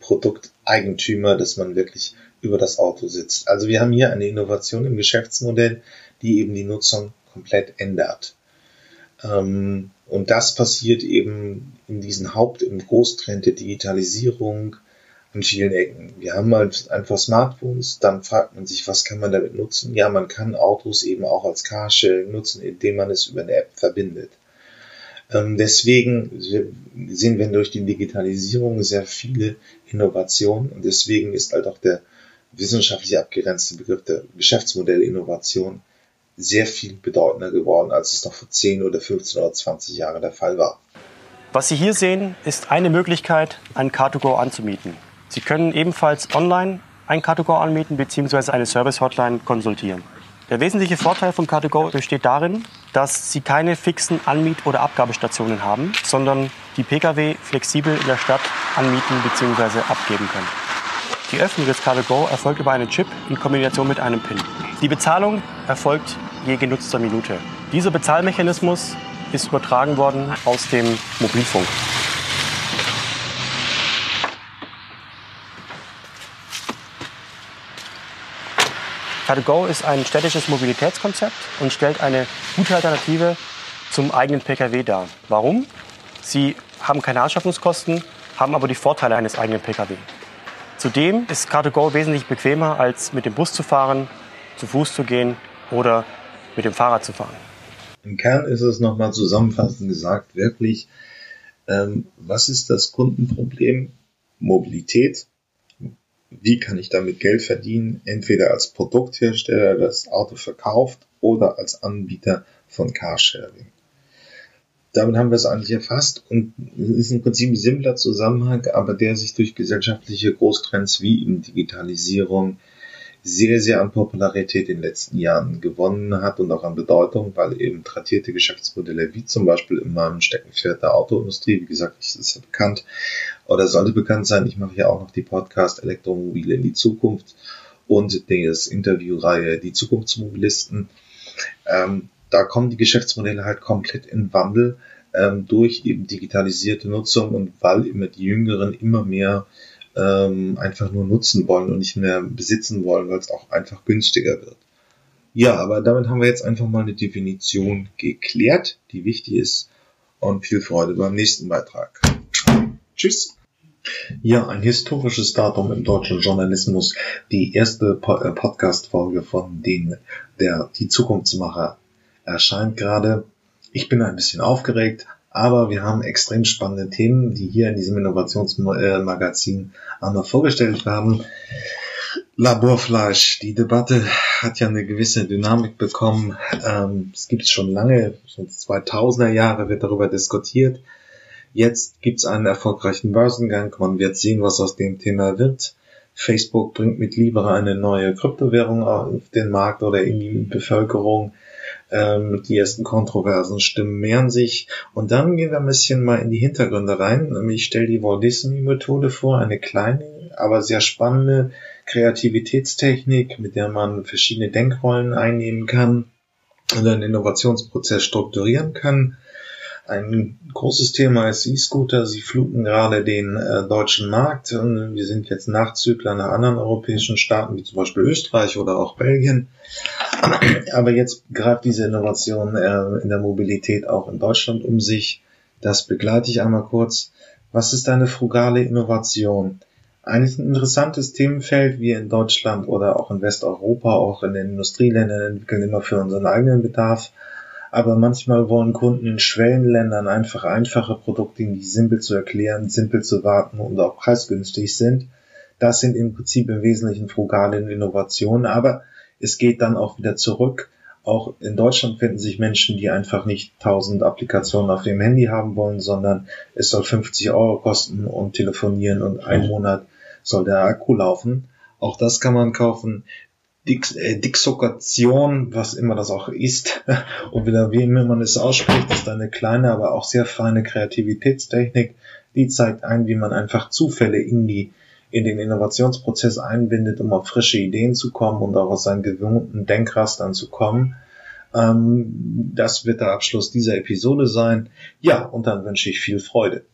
Produkteigentümer, dass man wirklich über das Auto sitzt. Also wir haben hier eine Innovation im Geschäftsmodell, die eben die Nutzung komplett ändert. Ähm, und das passiert eben in diesen Haupt- und Großtrend der Digitalisierung, an vielen Ecken. Wir haben halt einfach Smartphones, dann fragt man sich, was kann man damit nutzen? Ja, man kann Autos eben auch als Carsharing nutzen, indem man es über eine App verbindet. Ähm, deswegen sehen wir durch die Digitalisierung sehr viele Innovationen und deswegen ist halt auch der wissenschaftlich abgegrenzte Begriff der Geschäftsmodellinnovation sehr viel bedeutender geworden, als es noch vor 10 oder 15 oder 20 Jahren der Fall war. Was Sie hier sehen, ist eine Möglichkeit, ein Car2Go anzumieten. Sie können ebenfalls online ein Car2Go anmieten bzw. eine Service-Hotline konsultieren. Der wesentliche Vorteil von Car2Go besteht darin, dass Sie keine fixen Anmiet- oder Abgabestationen haben, sondern die Pkw flexibel in der Stadt anmieten bzw. abgeben können. Die Öffnung des Car2Go erfolgt über einen Chip in Kombination mit einem PIN. Die Bezahlung erfolgt je genutzter Minute. Dieser Bezahlmechanismus ist übertragen worden aus dem Mobilfunk. Car2Go ist ein städtisches Mobilitätskonzept und stellt eine gute Alternative zum eigenen Pkw dar. Warum? Sie haben keine Anschaffungskosten, haben aber die Vorteile eines eigenen Pkw. Zudem ist Car2Go wesentlich bequemer, als mit dem Bus zu fahren, zu Fuß zu gehen oder mit dem Fahrrad zu fahren. Im Kern ist es nochmal zusammenfassend gesagt, wirklich, ähm, was ist das Kundenproblem? Mobilität. Wie kann ich damit Geld verdienen? Entweder als Produkthersteller, das Auto verkauft oder als Anbieter von Carsharing. Damit haben wir es eigentlich erfasst und es ist im Prinzip ein simpler Zusammenhang, aber der sich durch gesellschaftliche Großtrends wie eben Digitalisierung, sehr, sehr an Popularität in den letzten Jahren gewonnen hat und auch an Bedeutung, weil eben tradierte Geschäftsmodelle wie zum Beispiel in meinem Steckenpferd der Autoindustrie, wie gesagt, ist es ja bekannt oder sollte bekannt sein. Ich mache ja auch noch die Podcast Elektromobile in die Zukunft und das Interviewreihe Die Zukunftsmobilisten. Ähm, da kommen die Geschäftsmodelle halt komplett in Wandel ähm, durch eben digitalisierte Nutzung und weil immer die Jüngeren immer mehr ähm, einfach nur nutzen wollen und nicht mehr besitzen wollen, weil es auch einfach günstiger wird. Ja, aber damit haben wir jetzt einfach mal eine Definition geklärt, die wichtig ist. Und viel Freude beim nächsten Beitrag. Tschüss. Ja, ein historisches Datum im deutschen Journalismus. Die erste äh, Podcast-Folge von den, der, die Zukunftsmacher erscheint gerade. Ich bin ein bisschen aufgeregt, aber wir haben extrem spannende Themen, die hier in diesem Innovationsmagazin einmal vorgestellt werden. Laborfleisch. Die Debatte hat ja eine gewisse Dynamik bekommen. Ähm, es gibt schon lange, schon 2000er Jahre wird darüber diskutiert. Jetzt gibt es einen erfolgreichen Börsengang. Man wird sehen, was aus dem Thema wird. Facebook bringt mit Libra eine neue Kryptowährung auf den Markt oder in die Bevölkerung. Ähm, die ersten kontroversen Stimmen mehren sich. Und dann gehen wir ein bisschen mal in die Hintergründe rein. Ich stelle die Walt Disney Methode vor, eine kleine, aber sehr spannende Kreativitätstechnik, mit der man verschiedene Denkrollen einnehmen kann und einen Innovationsprozess strukturieren kann. Ein großes Thema ist E-Scooter. Sie fluten gerade den äh, deutschen Markt. Wir sind jetzt Nachzügler nach anderen europäischen Staaten, wie zum Beispiel Österreich oder auch Belgien. Aber jetzt greift diese Innovation äh, in der Mobilität auch in Deutschland um sich. Das begleite ich einmal kurz. Was ist eine frugale Innovation? Eigentlich ein interessantes Themenfeld. Wir in Deutschland oder auch in Westeuropa, auch in den Industrieländern entwickeln immer für unseren eigenen Bedarf aber manchmal wollen Kunden in Schwellenländern einfach einfache Produkte, die simpel zu erklären, simpel zu warten und auch preisgünstig sind. Das sind im Prinzip im Wesentlichen frugale Innovationen, aber es geht dann auch wieder zurück. Auch in Deutschland finden sich Menschen, die einfach nicht 1000 Applikationen auf dem Handy haben wollen, sondern es soll 50 Euro kosten und telefonieren und ein Monat soll der Akku laufen. Auch das kann man kaufen. Dix, äh, Dixokation, was immer das auch ist, und wieder wie immer man es ausspricht, ist eine kleine, aber auch sehr feine Kreativitätstechnik, die zeigt ein, wie man einfach Zufälle in die in den Innovationsprozess einbindet, um auf frische Ideen zu kommen und auch aus seinen gewohnten Denkrastern zu kommen. Ähm, das wird der Abschluss dieser Episode sein. Ja, und dann wünsche ich viel Freude.